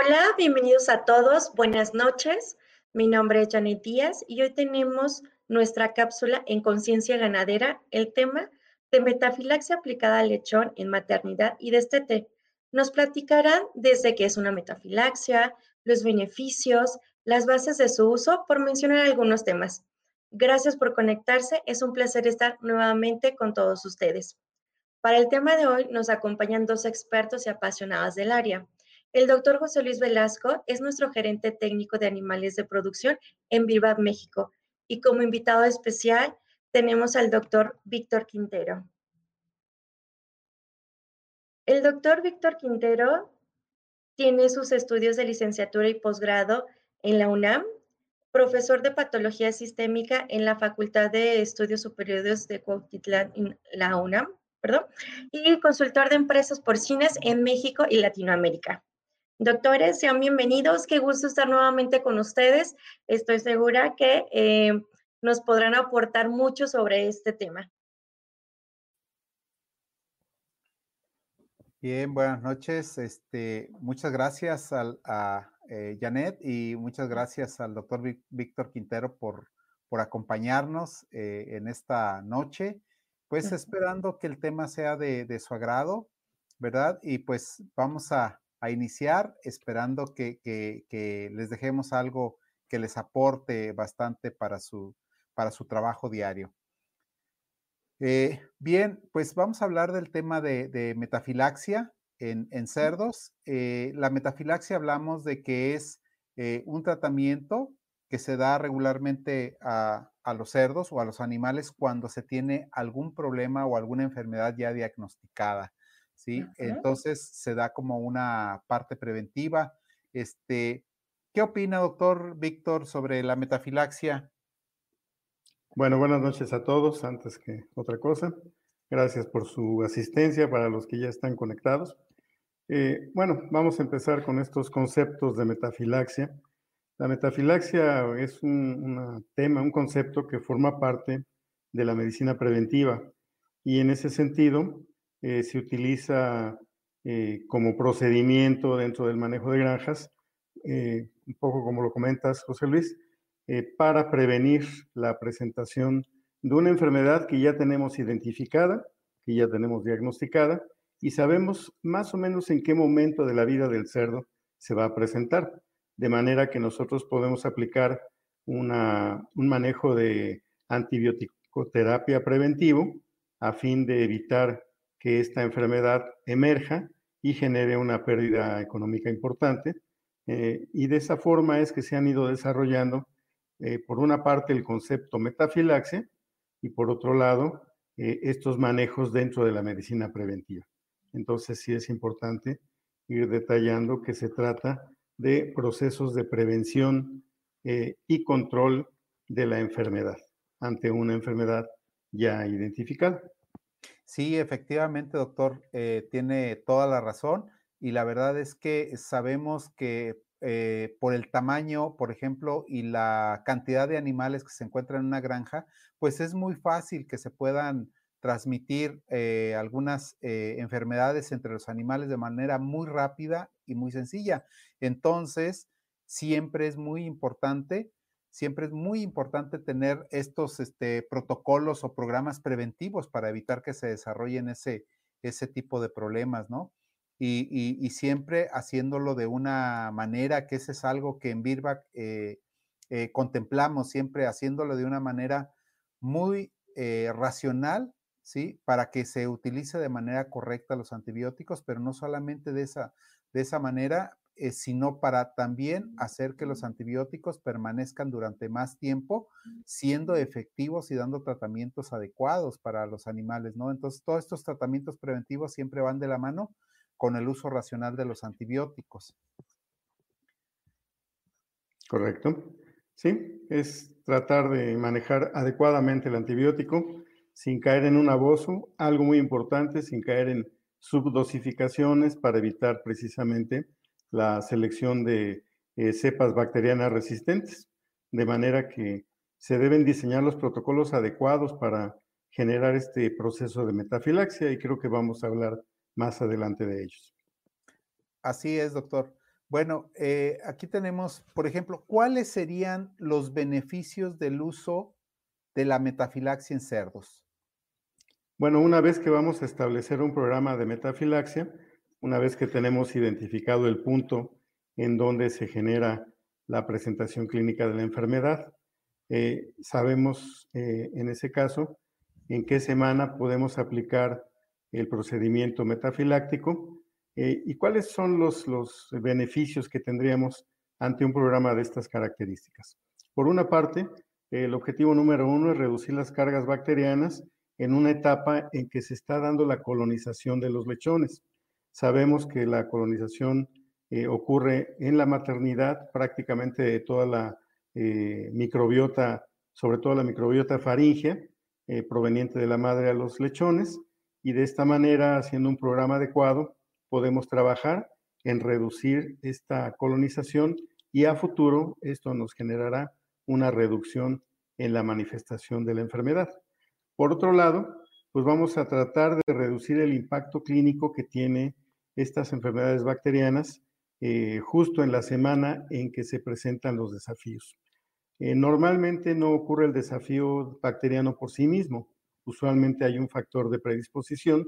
Hola, bienvenidos a todos. Buenas noches. Mi nombre es Janet Díaz y hoy tenemos nuestra cápsula en conciencia ganadera, el tema de metafilaxia aplicada al lechón en maternidad y destete. Nos platicarán desde qué es una metafilaxia, los beneficios, las bases de su uso, por mencionar algunos temas. Gracias por conectarse. Es un placer estar nuevamente con todos ustedes. Para el tema de hoy nos acompañan dos expertos y apasionados del área. El doctor José Luis Velasco es nuestro gerente técnico de animales de producción en Viva México. Y como invitado especial tenemos al doctor Víctor Quintero. El doctor Víctor Quintero tiene sus estudios de licenciatura y posgrado en la UNAM, profesor de patología sistémica en la Facultad de Estudios Superiores de Cuautitlán, en la UNAM, perdón, y consultor de empresas porcinas en México y Latinoamérica. Doctores, sean bienvenidos. Qué gusto estar nuevamente con ustedes. Estoy segura que eh, nos podrán aportar mucho sobre este tema. Bien, buenas noches. Este, muchas gracias a eh, Janet y muchas gracias al doctor Víctor Quintero por, por acompañarnos eh, en esta noche. Pues esperando que el tema sea de, de su agrado, ¿verdad? Y pues vamos a, a iniciar esperando que, les dejemos algo que les aporte bastante para su, para su trabajo diario. Eh, bien, pues vamos a hablar del tema de, metafilaxia en, cerdos. Eh, la metafilaxia hablamos de que es eh, un tratamiento que se da regularmente a, a, los cerdos o a los animales cuando se tiene algún problema o alguna enfermedad ya diagnosticada. ¿Sí? Entonces se da como una parte preventiva. Este, ¿Qué opina, doctor Víctor, sobre la metafilaxia? Bueno, buenas noches a todos, antes que otra cosa. Gracias por su asistencia para los que ya están conectados. Eh, bueno, vamos a empezar con estos conceptos de metafilaxia. La metafilaxia es un tema, un concepto que forma parte de la medicina preventiva y en ese sentido eh, se utiliza eh, como procedimiento dentro del manejo de granjas, eh, un poco como lo comentas, José Luis, para prevenir la presentación de una enfermedad que ya tenemos identificada, que ya tenemos diagnosticada y sabemos más o menos en qué momento de la vida del cerdo se va a presentar, de manera que nosotros podemos aplicar una, un manejo de antibiótico-terapia preventivo a fin de evitar que esta enfermedad emerja y genere una pérdida económica importante. Eh, y de esa forma es que se han ido desarrollando, eh, por una parte, el concepto metafilaxia y por otro lado, eh, estos manejos dentro de la medicina preventiva. Entonces, sí es importante ir detallando que se trata de procesos de prevención y control de la enfermedad ante una enfermedad ya identificada. Sí, efectivamente, doctor, eh, tiene toda la razón y la verdad es que sabemos que eh, por el tamaño, por ejemplo, y la cantidad de animales que se encuentran en una granja, pues es muy fácil que se puedan transmitir eh, algunas enfermedades entre los animales de manera muy rápida y muy sencilla. Entonces, siempre es muy importante siempre es muy importante tener estos este, protocolos o programas preventivos para evitar que se desarrollen ese, ese tipo de problemas, ¿no? Y, siempre haciéndolo de una manera que ese es algo que en Birback eh, eh, contemplamos, siempre haciéndolo de una manera muy eh, racional, ¿sí? Para que se utilice de manera correcta los antibióticos, pero no solamente de esa, de esa manera, eh, sino para también hacer que los antibióticos permanezcan durante más tiempo, siendo efectivos y dando tratamientos adecuados para los animales, ¿no? Entonces, todos estos tratamientos preventivos siempre van de la mano con el uso racional de los antibióticos. Correcto. Sí, es tratar de manejar adecuadamente el antibiótico sin caer en un abuso, algo muy importante, sin caer en subdosificaciones para evitar precisamente la selección de eh, cepas bacterianas resistentes, de manera que se deben diseñar los protocolos adecuados para generar este proceso de metafilaxia y creo que vamos a hablar más adelante de ellos. Así es, doctor. Bueno, eh, aquí tenemos, por ejemplo, ¿cuáles serían los beneficios del uso de la metafilaxia en cerdos? Bueno, una vez que vamos a establecer un programa de metafilaxia, una vez que tenemos identificado el punto en donde se genera la presentación clínica de la enfermedad, eh, sabemos eh, en ese caso en qué semana podemos aplicar el procedimiento metafiláctico eh, y cuáles son los, los beneficios que tendríamos ante un programa de estas características. Por una parte, el objetivo número uno es reducir las cargas bacterianas en una etapa en que se está dando la colonización de los lechones. Sabemos que la colonización eh, ocurre en la maternidad, prácticamente de toda la eh, microbiota, sobre todo la microbiota faríngea, eh, proveniente de la madre a los lechones, y de esta manera, haciendo un programa adecuado, podemos trabajar en reducir esta colonización y a futuro esto nos generará una reducción en la manifestación de la enfermedad. Por otro lado, pues vamos a tratar de reducir el impacto clínico que tiene estas enfermedades bacterianas eh, justo en la semana en que se presentan los desafíos. Eh, normalmente no ocurre el desafío bacteriano por sí mismo, usualmente hay un factor de predisposición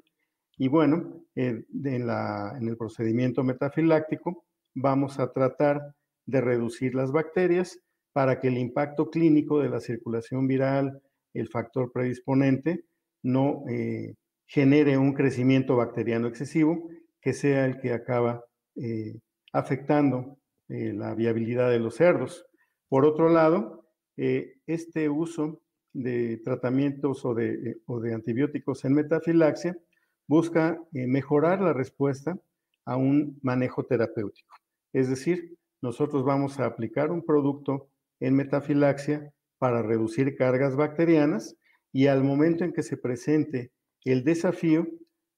y bueno, eh, en, la, en el procedimiento metafiláctico vamos a tratar de reducir las bacterias para que el impacto clínico de la circulación viral, el factor predisponente no eh, genere un crecimiento bacteriano excesivo que sea el que acaba eh, afectando eh, la viabilidad de los cerdos. Por otro lado, este uso de tratamientos o de, o de antibióticos en metafilaxia busca mejorar la respuesta a un manejo terapéutico. Es decir, nosotros vamos a aplicar un producto en metafilaxia para reducir cargas bacterianas y al momento en que se presente el desafío,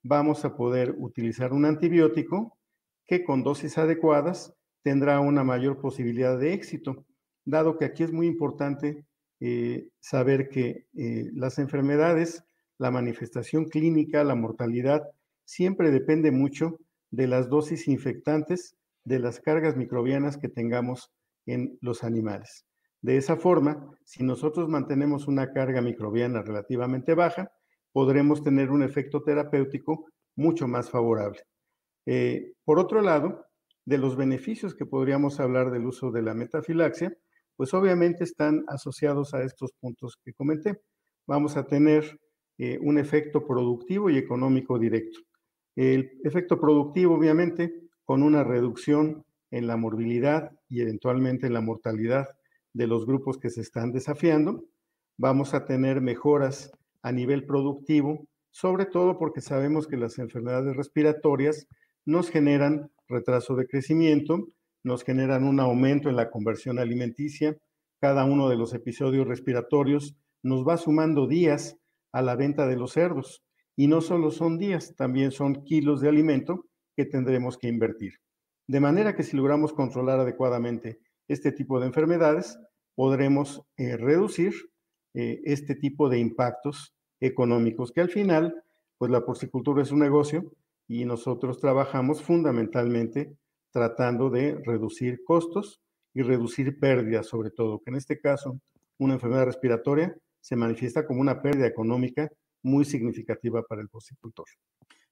vamos a poder utilizar un antibiótico que con dosis adecuadas tendrá una mayor posibilidad de éxito, dado que aquí es muy importante eh, saber que eh, las enfermedades, la manifestación clínica, la mortalidad, siempre depende mucho de las dosis infectantes, de las cargas microbianas que tengamos en los animales. De esa forma, si nosotros mantenemos una carga microbiana relativamente baja, podremos tener un efecto terapéutico mucho más favorable. Eh, por otro lado, de los beneficios que podríamos hablar del uso de la metafilaxia, pues obviamente están asociados a estos puntos que comenté. Vamos a tener eh, un efecto productivo y económico directo. El efecto productivo, obviamente, con una reducción en la morbilidad y eventualmente en la mortalidad de los grupos que se están desafiando. Vamos a tener mejoras a nivel productivo, sobre todo porque sabemos que las enfermedades respiratorias nos generan retraso de crecimiento, nos generan un aumento en la conversión alimenticia. Cada uno de los episodios respiratorios nos va sumando días a la venta de los cerdos. Y no solo son días, también son kilos de alimento que tendremos que invertir. De manera que si logramos controlar adecuadamente este tipo de enfermedades, podremos eh, reducir eh, este tipo de impactos económicos, que al final, pues la porcicultura es un negocio y nosotros trabajamos fundamentalmente tratando de reducir costos y reducir pérdidas, sobre todo, que en este caso una enfermedad respiratoria se manifiesta como una pérdida económica muy significativa para el porcicultor.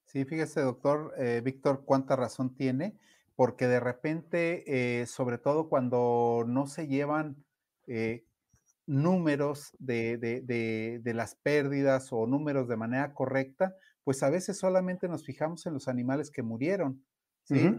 Sí, fíjese, doctor eh, Víctor, cuánta razón tiene porque de repente, eh, sobre todo cuando no se llevan eh, números de, las pérdidas o números de manera correcta, pues a veces solamente nos fijamos en los animales que murieron, ¿sí?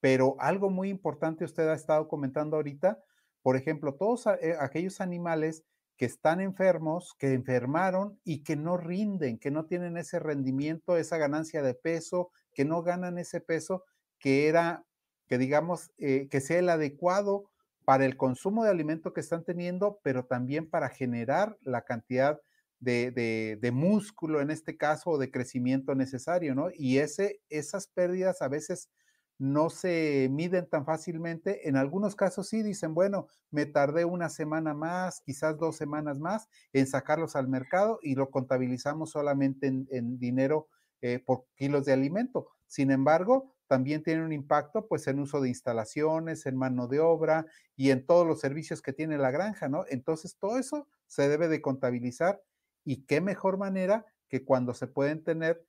Pero algo muy importante usted ha estado comentando ahorita, por ejemplo, todos eh, aquellos animales que están enfermos, que enfermaron y que no rinden, que no tienen ese rendimiento, esa ganancia de peso, que no ganan ese peso que era que digamos eh, que sea el adecuado para el consumo de alimento que están teniendo, pero también para generar la cantidad de, músculo en este caso o de crecimiento necesario, ¿no? Y ese, esas pérdidas a veces no se miden tan fácilmente. En algunos casos sí dicen, bueno, me tardé una semana más, quizás dos semanas más en sacarlos al mercado y lo contabilizamos solamente en, dinero eh, por kilos de alimento. Sin embargo, también tiene un impacto pues en uso de instalaciones, en mano de obra y en todos los servicios que tiene la granja, ¿no? Entonces todo eso se debe de contabilizar y qué mejor manera que cuando se pueden tener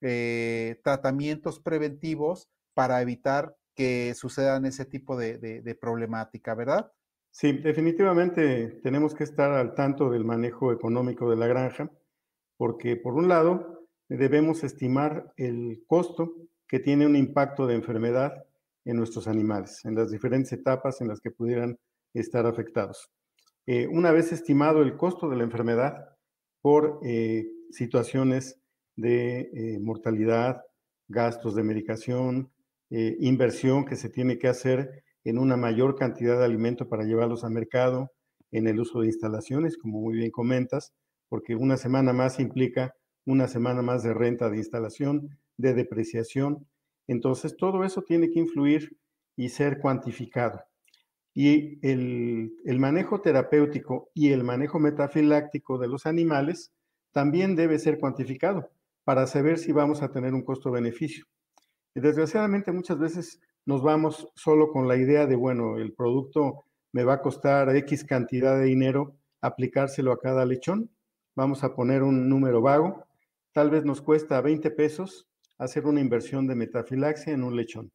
eh, tratamientos preventivos para evitar que sucedan ese tipo de, de problemática, ¿verdad? Sí, definitivamente tenemos que estar al tanto del manejo económico de la granja, porque por un lado debemos estimar el costo que tiene un impacto de enfermedad en nuestros animales, en las diferentes etapas en las que pudieran estar afectados. Eh, una vez estimado el costo de la enfermedad por eh, situaciones de eh, mortalidad, gastos de medicación, inversión que se tiene que hacer en una mayor cantidad de alimento para llevarlos al mercado, en el uso de instalaciones, como muy bien comentas, porque una semana más implica una semana más de renta de instalación, de depreciación. Entonces, todo eso tiene que influir y ser cuantificado. Y el, manejo terapéutico y el manejo metafiláctico de los animales también debe ser cuantificado para saber si vamos a tener un costo-beneficio. Desgraciadamente muchas veces nos vamos solo con la idea de, bueno, el producto me va a costar X cantidad de dinero aplicárselo a cada lechón. Vamos a poner un número vago. Tal vez nos cuesta 20 pesos hacer una inversión de metafilaxia en un lechón.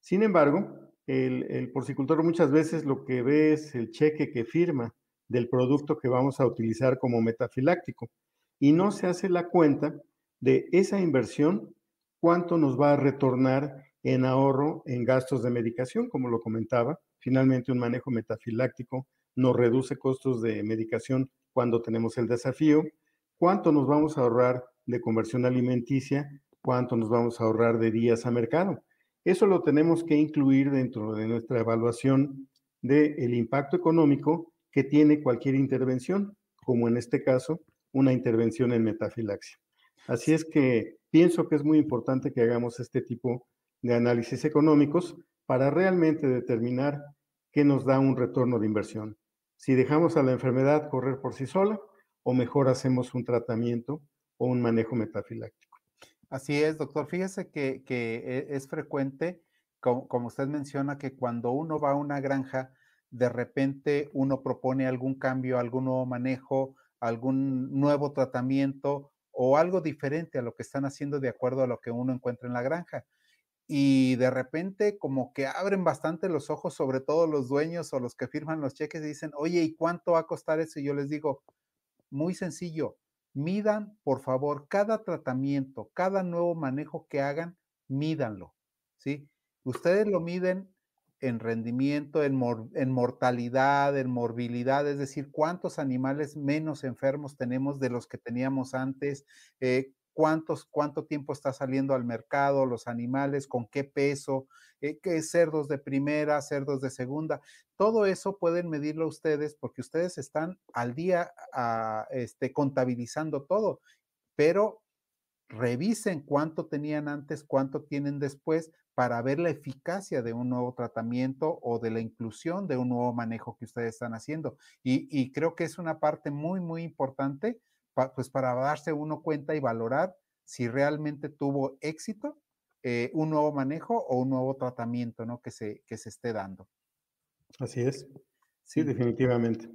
Sin embargo, el, porcicultor muchas veces lo que ve es el cheque que firma del producto que vamos a utilizar como metafiláctico y no se hace la cuenta de esa inversión, cuánto nos va a retornar en ahorro en gastos de medicación, como lo comentaba. Finalmente, un manejo metafiláctico nos reduce costos de medicación cuando tenemos el desafío. ¿Cuánto nos vamos a ahorrar de conversión alimenticia? ¿Cuánto nos vamos a ahorrar de días a mercado? Eso lo tenemos que incluir dentro de nuestra evaluación del impacto económico que tiene cualquier intervención, como en este caso una intervención en metafilaxia. Así es que pienso que es muy importante que hagamos este tipo de análisis económicos para realmente determinar qué nos da un retorno de inversión. Si dejamos a la enfermedad correr por sí sola o mejor hacemos un tratamiento o un manejo metafiláctico. Así es, doctor. Fíjese que, e, es frecuente, como, usted menciona, que cuando uno va a una granja, de repente uno propone algún cambio, algún nuevo manejo, algún nuevo tratamiento o algo diferente a lo que están haciendo de acuerdo a lo que uno encuentra en la granja. Y de repente como que abren bastante los ojos, sobre todo los dueños o los que firman los cheques y dicen, oye, ¿y cuánto va a costar eso? Y yo les digo, muy sencillo, midan, por favor, cada tratamiento, cada nuevo manejo que hagan, mídanlo, ¿sí? Ustedes lo miden en rendimiento, en, mortalidad, en morbilidad, es decir, cuántos animales menos enfermos tenemos de los que teníamos antes, eh, cuántos, cuánto tiempo está saliendo al mercado, los animales, con qué peso, eh, qué cerdos de primera, cerdos de segunda. Todo eso pueden medirlo ustedes porque ustedes están al día ah, este, contabilizando todo, pero revisen cuánto tenían antes, cuánto tienen después para ver la eficacia de un nuevo tratamiento o de la inclusión de un nuevo manejo que ustedes están haciendo. Y creo que es una parte muy, muy importante pues para darse uno cuenta y valorar si realmente tuvo éxito eh, un nuevo manejo o un nuevo tratamiento ¿no? que, se, que se esté dando. Así es. Sí, definitivamente.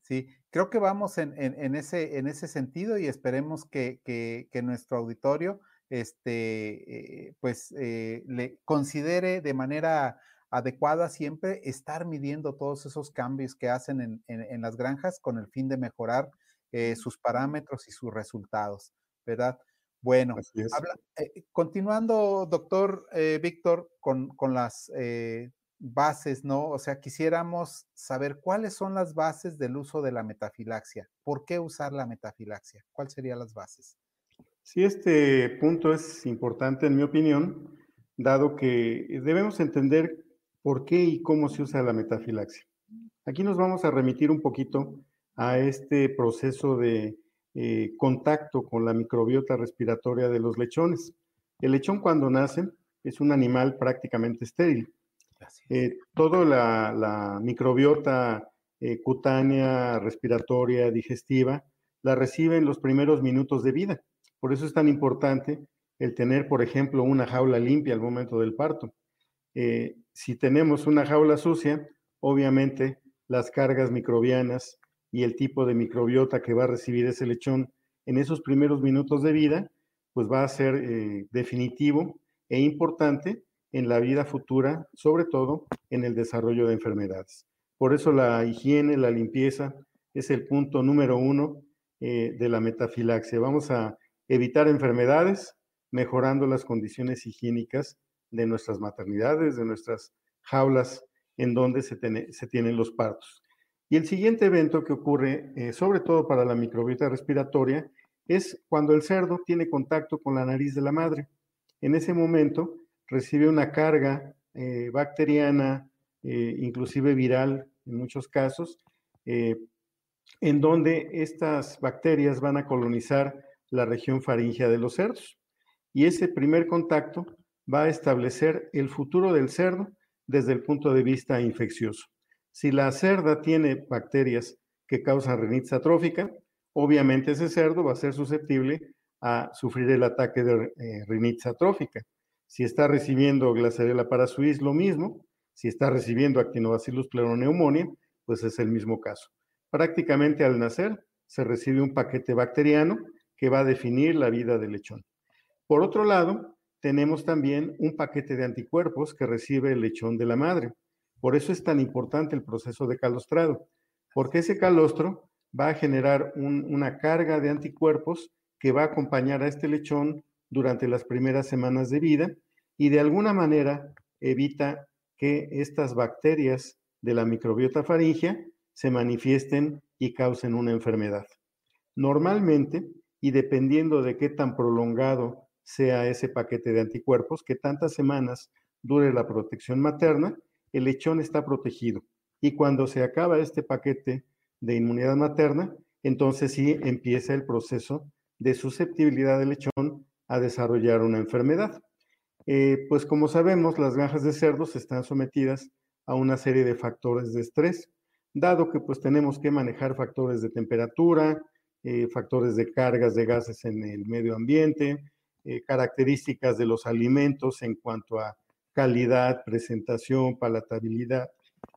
Sí, creo que vamos en, en, ese, en ese sentido y esperemos que, que, nuestro auditorio este, eh, pues, eh, le considere de manera adecuada siempre estar midiendo todos esos cambios que hacen en, en las granjas con el fin de mejorar eh, sus parámetros y sus resultados, ¿verdad? Bueno, eh, continuando, doctor eh, Víctor, con, con las bases, ¿no? O sea, quisiéramos saber cuáles son las bases del uso de la metafilaxia. ¿Por qué usar la metafilaxia? ¿Cuáles serían las bases? Sí, este punto es importante en mi opinión, dado que debemos entender por qué y cómo se usa la metafilaxia. Aquí nos vamos a remitir un poquito a este proceso de eh, contacto con la microbiota respiratoria de los lechones. El lechón cuando nace es un animal prácticamente estéril. Eh, toda la, microbiota eh, cutánea, respiratoria, digestiva, la recibe en los primeros minutos de vida. Por eso es tan importante el tener, por ejemplo, una jaula limpia al momento del parto. Eh, si tenemos una jaula sucia, obviamente las cargas microbianas y el tipo de microbiota que va a recibir ese lechón en esos primeros minutos de vida, pues va a ser eh, definitivo e importante en la vida futura, sobre todo en el desarrollo de enfermedades. Por eso la higiene, la limpieza es el punto número uno eh, de la metafilaxia. Vamos a evitar enfermedades mejorando las condiciones higiénicas de nuestras maternidades, de nuestras jaulas en donde se, tienen los partos. Y el siguiente evento que ocurre, eh, sobre todo para la microbiota respiratoria, es cuando el cerdo tiene contacto con la nariz de la madre. En ese momento recibe una carga eh, bacteriana, eh, inclusive viral en muchos casos, en donde estas bacterias van a colonizar la región faríngea de los cerdos. Y ese primer contacto va a establecer el futuro del cerdo desde el punto de vista infeccioso. Si la cerda tiene bacterias que causan rinitis atrófica, obviamente ese cerdo va a ser susceptible a sufrir el ataque de eh, rinitis atrófica. Si está recibiendo Glasarella parasuis, lo mismo. Si está recibiendo Actinobacillus pleuroneumonia, pues es el mismo caso. Prácticamente al nacer se recibe un paquete bacteriano que va a definir la vida del lechón. Por otro lado, tenemos también un paquete de anticuerpos que recibe el lechón de la madre. Por eso es tan importante el proceso de calostrado, porque ese calostro va a generar una carga de anticuerpos que va a acompañar a este lechón durante las primeras semanas de vida y de alguna manera evita que estas bacterias de la microbiota faringea se manifiesten y causen una enfermedad. Normalmente, y dependiendo de qué tan prolongado sea ese paquete de anticuerpos, que tantas semanas dure la protección materna, el lechón está protegido. Y cuando se acaba este paquete de inmunidad materna, entonces sí empieza el proceso de susceptibilidad del lechón a desarrollar una enfermedad. Eh, pues como sabemos, las granjas de cerdos están sometidas a una serie de factores de estrés, dado que pues tenemos que manejar factores de temperatura, eh, factores de cargas de gases en el medio ambiente, eh, características de los alimentos en cuanto a calidad, presentación, palatabilidad,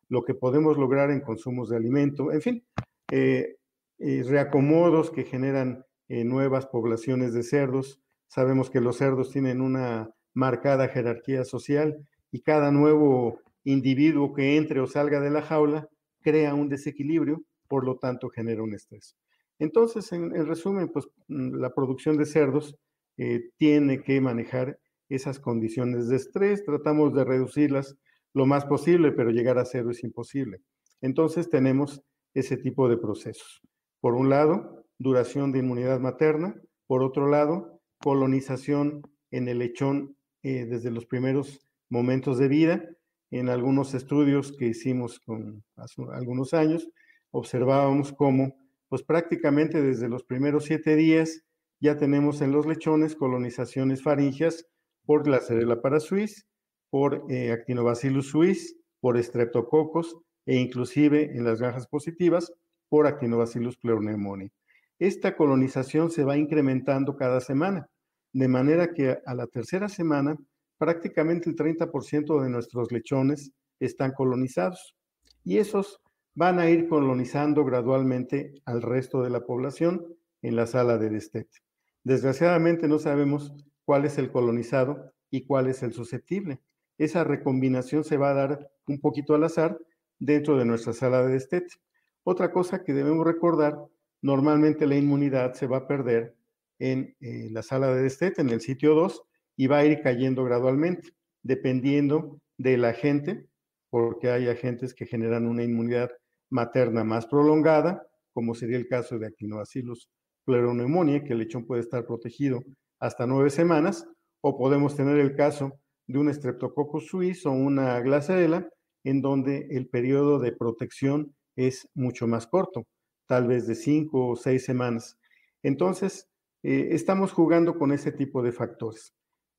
lo que podemos lograr en consumos de alimento, en fin, eh, eh, reacomodos que generan nuevas poblaciones de cerdos. Sabemos que los cerdos tienen una marcada jerarquía social y cada nuevo individuo que entre o salga de la jaula crea un desequilibrio, por lo tanto genera un estrés. Entonces, en resumen, pues mm, la producción de cerdos eh, tiene que manejar esas condiciones de estrés. Tratamos de reducirlas lo más posible, pero llegar a cero es imposible. Entonces tenemos ese tipo de procesos. Por un lado, duración de inmunidad materna. Por otro lado, colonización en el lechón eh, desde los primeros momentos de vida. En algunos estudios que hicimos con hace algunos años, observábamos cómo, pues prácticamente desde los primeros siete días ya tenemos en los lechones colonizaciones faringias por Glasserella parasuis, por eh, Actinobacillus suis, por Streptococcus e inclusive en las granjas positivas por Actinobacillus pleuropneumoniae. Esta colonización se va incrementando cada semana, de manera que a la tercera semana prácticamente el 30% de nuestros lechones están colonizados y esos van a ir colonizando gradualmente al resto de la población en la sala de destete. Desgraciadamente no sabemos cuál es el colonizado y cuál es el susceptible. Esa recombinación se va a dar un poquito al azar dentro de nuestra sala de destete. Otra cosa que debemos recordar, normalmente la inmunidad se va a perder en eh, la sala de destete, en el sitio 2, y va a ir cayendo gradualmente, dependiendo del agente, porque hay agentes que generan una inmunidad materna más prolongada, como sería el caso de actinobacillus pleuroneumonía, que el lechón puede estar protegido hasta nueve semanas, o podemos tener el caso de un Streptococcus suis o una Glasarella, en donde el periodo de protección es mucho más corto, tal vez de cinco o seis semanas. Entonces, eh, estamos jugando con ese tipo de factores.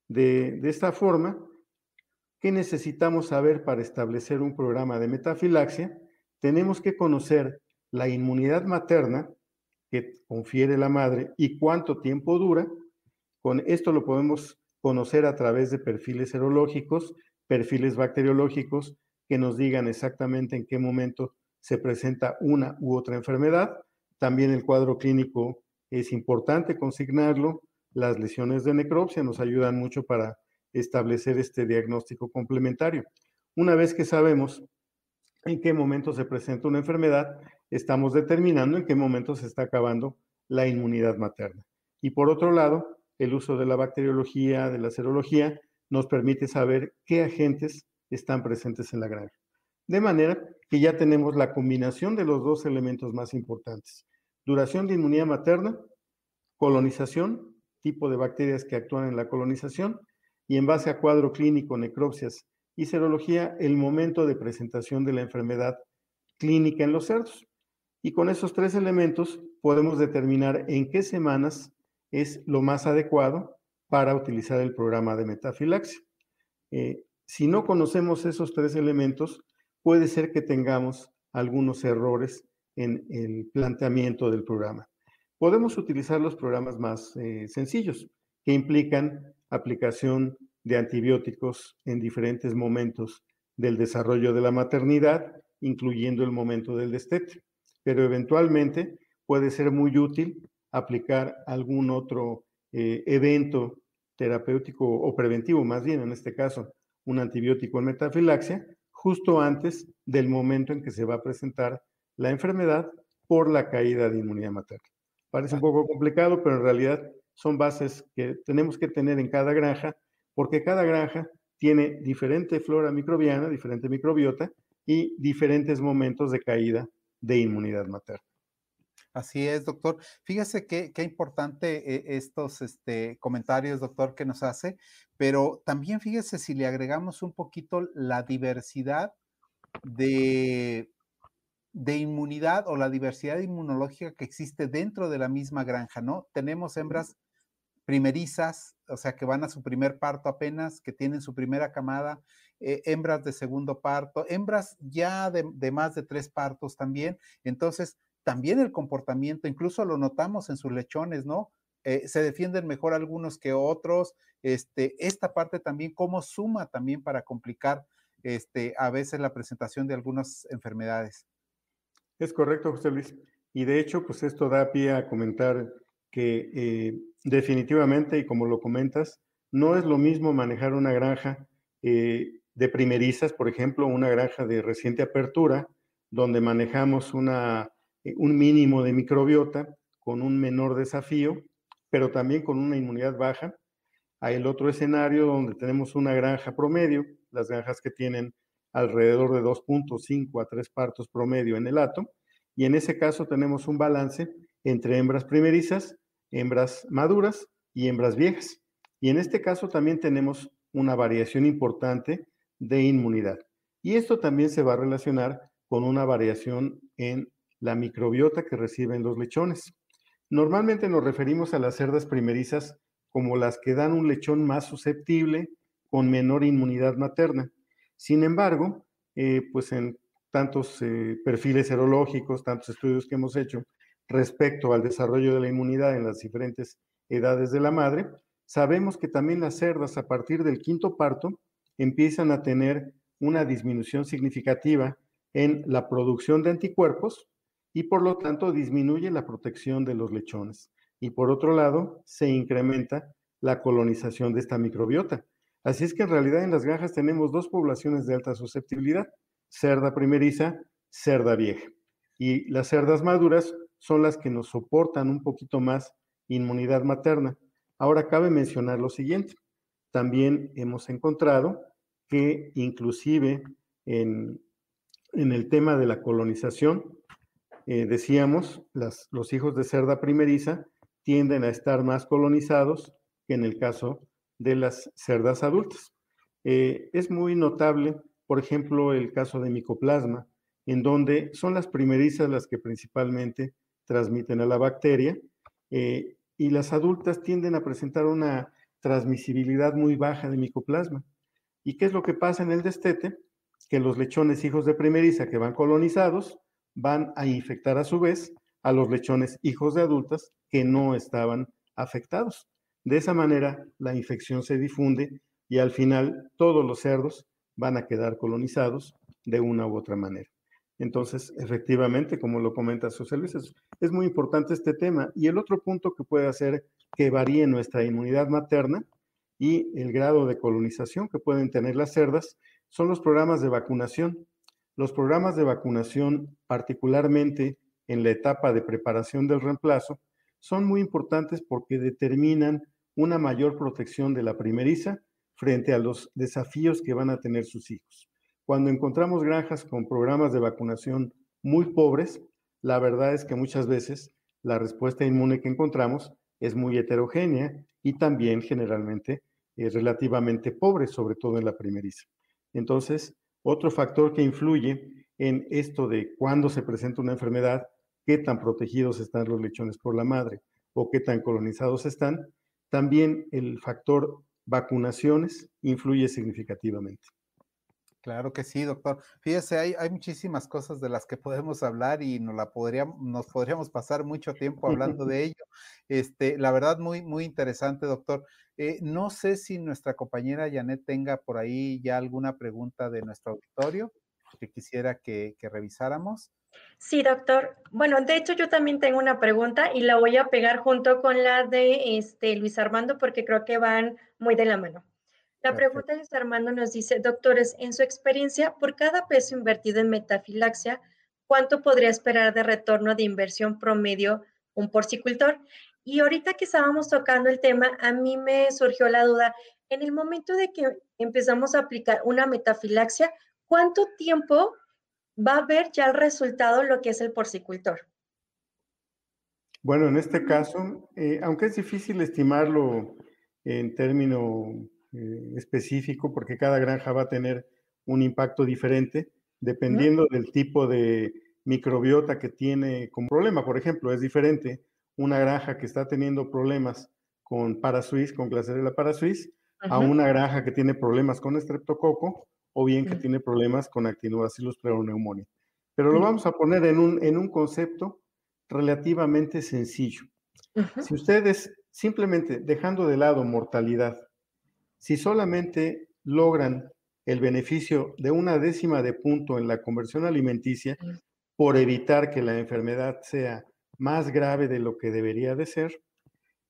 De, de esta forma, ¿qué necesitamos saber para establecer un programa de metafilaxia? Tenemos que conocer la inmunidad materna que confiere la madre y cuánto tiempo dura, Con esto lo podemos conocer a través de perfiles serológicos, perfiles bacteriológicos que nos digan exactamente en qué momento se presenta una u otra enfermedad. También el cuadro clínico es importante consignarlo. Las lesiones de necropsia nos ayudan mucho para establecer este diagnóstico complementario. Una vez que sabemos en qué momento se presenta una enfermedad, estamos determinando en qué momento se está acabando la inmunidad materna. Y por otro lado, el uso de la bacteriología, de la serología, nos permite saber qué agentes están presentes en la granja. De manera que ya tenemos la combinación de los dos elementos más importantes. Duración de inmunidad materna, colonización, tipo de bacterias que actúan en la colonización, y en base a cuadro clínico, necropsias y serología, el momento de presentación de la enfermedad clínica en los cerdos. Y con esos tres elementos podemos determinar en qué semanas es lo más adecuado para utilizar el programa de metafilaxia. Eh, si no conocemos esos tres elementos, puede ser que tengamos algunos errores en el planteamiento del programa. Podemos utilizar los programas más eh, sencillos, que implican aplicación de antibióticos en diferentes momentos del desarrollo de la maternidad, incluyendo el momento del destete. Pero eventualmente puede ser muy útil aplicar algún otro eh, evento terapéutico o preventivo, más bien en este caso, un antibiótico en metafilaxia, justo antes del momento en que se va a presentar la enfermedad por la caída de inmunidad materna. Parece un poco complicado, pero en realidad son bases que tenemos que tener en cada granja, porque cada granja tiene diferente flora microbiana, diferente microbiota y diferentes momentos de caída de inmunidad materna. Así es, doctor. Fíjese qué, qué importante eh, estos este, comentarios, doctor, que nos hace, pero también fíjese si le agregamos un poquito la diversidad de, de inmunidad o la diversidad inmunológica que existe dentro de la misma granja, ¿no? Tenemos hembras primerizas, o sea, que van a su primer parto apenas, que tienen su primera camada, eh, hembras de segundo parto, hembras ya de, más de tres partos también. Entonces, también el comportamiento, incluso lo notamos en sus lechones, ¿no? Eh, se defienden mejor algunos que otros. Este, esta parte también, cómo suma también para complicar este, a veces la presentación de algunas enfermedades. Es correcto, José Luis. Y de hecho, pues esto da pie a comentar que eh, definitivamente, y como lo comentas, no es lo mismo manejar una granja eh, de primerizas, por ejemplo, una granja de reciente apertura, donde manejamos una, un mínimo de microbiota con un menor desafío, pero también con una inmunidad baja. Hay el otro escenario donde tenemos una granja promedio, las granjas que tienen alrededor de 2.5 a 3 partos promedio en el hato, y en ese caso tenemos un balance entre hembras primerizas hembras maduras y hembras viejas. Y en este caso también tenemos una variación importante de inmunidad. Y esto también se va a relacionar con una variación en la microbiota que reciben los lechones. Normalmente nos referimos a las cerdas primerizas como las que dan un lechón más susceptible con menor inmunidad materna. Sin embargo, eh, pues en tantos eh, perfiles serológicos, tantos estudios que hemos hecho, respecto al desarrollo de la inmunidad en las diferentes edades de la madre, sabemos que también las cerdas a partir del quinto parto empiezan a tener una disminución significativa en la producción de anticuerpos y por lo tanto disminuye la protección de los lechones. Y por otro lado, se incrementa la colonización de esta microbiota. Así es que en realidad en las granjas tenemos dos poblaciones de alta susceptibilidad, cerda primeriza, cerda vieja. Y las cerdas maduras son las que nos soportan un poquito más inmunidad materna. Ahora cabe mencionar lo siguiente. También hemos encontrado que inclusive en, el tema de la colonización, eh, decíamos, los hijos de cerda primeriza tienden a estar más colonizados que en el caso de las cerdas adultas. Eh, es muy notable, por ejemplo, el caso de micoplasma, en donde son las primerizas las que principalmente transmiten a la bacteria eh, y las adultas tienden a presentar una transmisibilidad muy baja de micoplasma. ¿Y qué es lo que pasa en el destete? Que los lechones hijos de primeriza que van colonizados van a infectar a su vez a los lechones hijos de adultas que no estaban afectados. De esa manera, la infección se difunde y al final todos los cerdos van a quedar colonizados de una u otra manera. Entonces, efectivamente, como lo comenta José Luis, es, muy importante este tema. Y el otro punto que puede hacer que varíe nuestra inmunidad materna y el grado de colonización que pueden tener las cerdas son los programas de vacunación. Los programas de vacunación, particularmente en la etapa de preparación del reemplazo, son muy importantes porque determinan una mayor protección de la primeriza frente a los desafíos que van a tener sus hijos. Cuando encontramos granjas con programas de vacunación muy pobres, la verdad es que muchas veces la respuesta inmune que encontramos es muy heterogénea y también generalmente es relativamente pobre, sobre todo en la primeriza. Entonces, otro factor que influye en esto de cuándo se presenta una enfermedad, qué tan protegidos están los lechones por la madre o qué tan colonizados están, también el factor vacunaciones influye significativamente. Claro que sí, doctor. Fíjese, hay, hay muchísimas cosas de las que podemos hablar y nos, la podríamos, nos podríamos pasar mucho tiempo hablando de ello. Este, la verdad, muy, muy interesante, doctor. Eh, no sé si nuestra compañera Janet tenga por ahí ya alguna pregunta de nuestro auditorio que quisiera que, que revisáramos. Sí, doctor. Bueno, de hecho yo también tengo una pregunta y la voy a pegar junto con la de este, Luis Armando porque creo que van muy de la mano. La pregunta de Armando nos dice, doctores, en su experiencia, por cada peso invertido en metafilaxia, ¿cuánto podría esperar de retorno de inversión promedio un porcicultor? Y ahorita que estábamos tocando el tema, a mí me surgió la duda, en el momento de que empezamos a aplicar una metafilaxia, ¿cuánto tiempo va a ver ya el resultado lo que es el porcicultor? Bueno, en este caso, eh, aunque es difícil estimarlo en términos eh, específico porque cada granja va a tener un impacto diferente dependiendo del tipo de microbiota que tiene como problema. Por ejemplo, es diferente una granja que está teniendo problemas con parasuis, con Glasserella parasuis, a una granja que tiene problemas con estreptococo o bien que tiene problemas con actinobacillus pleuropneumoniae. Pero lo vamos a poner en un, en un concepto relativamente sencillo. Si ustedes simplemente dejando de lado mortalidad si solamente logran el beneficio de una décima de punto en la conversión alimenticia por evitar que la enfermedad sea más grave de lo que debería de ser,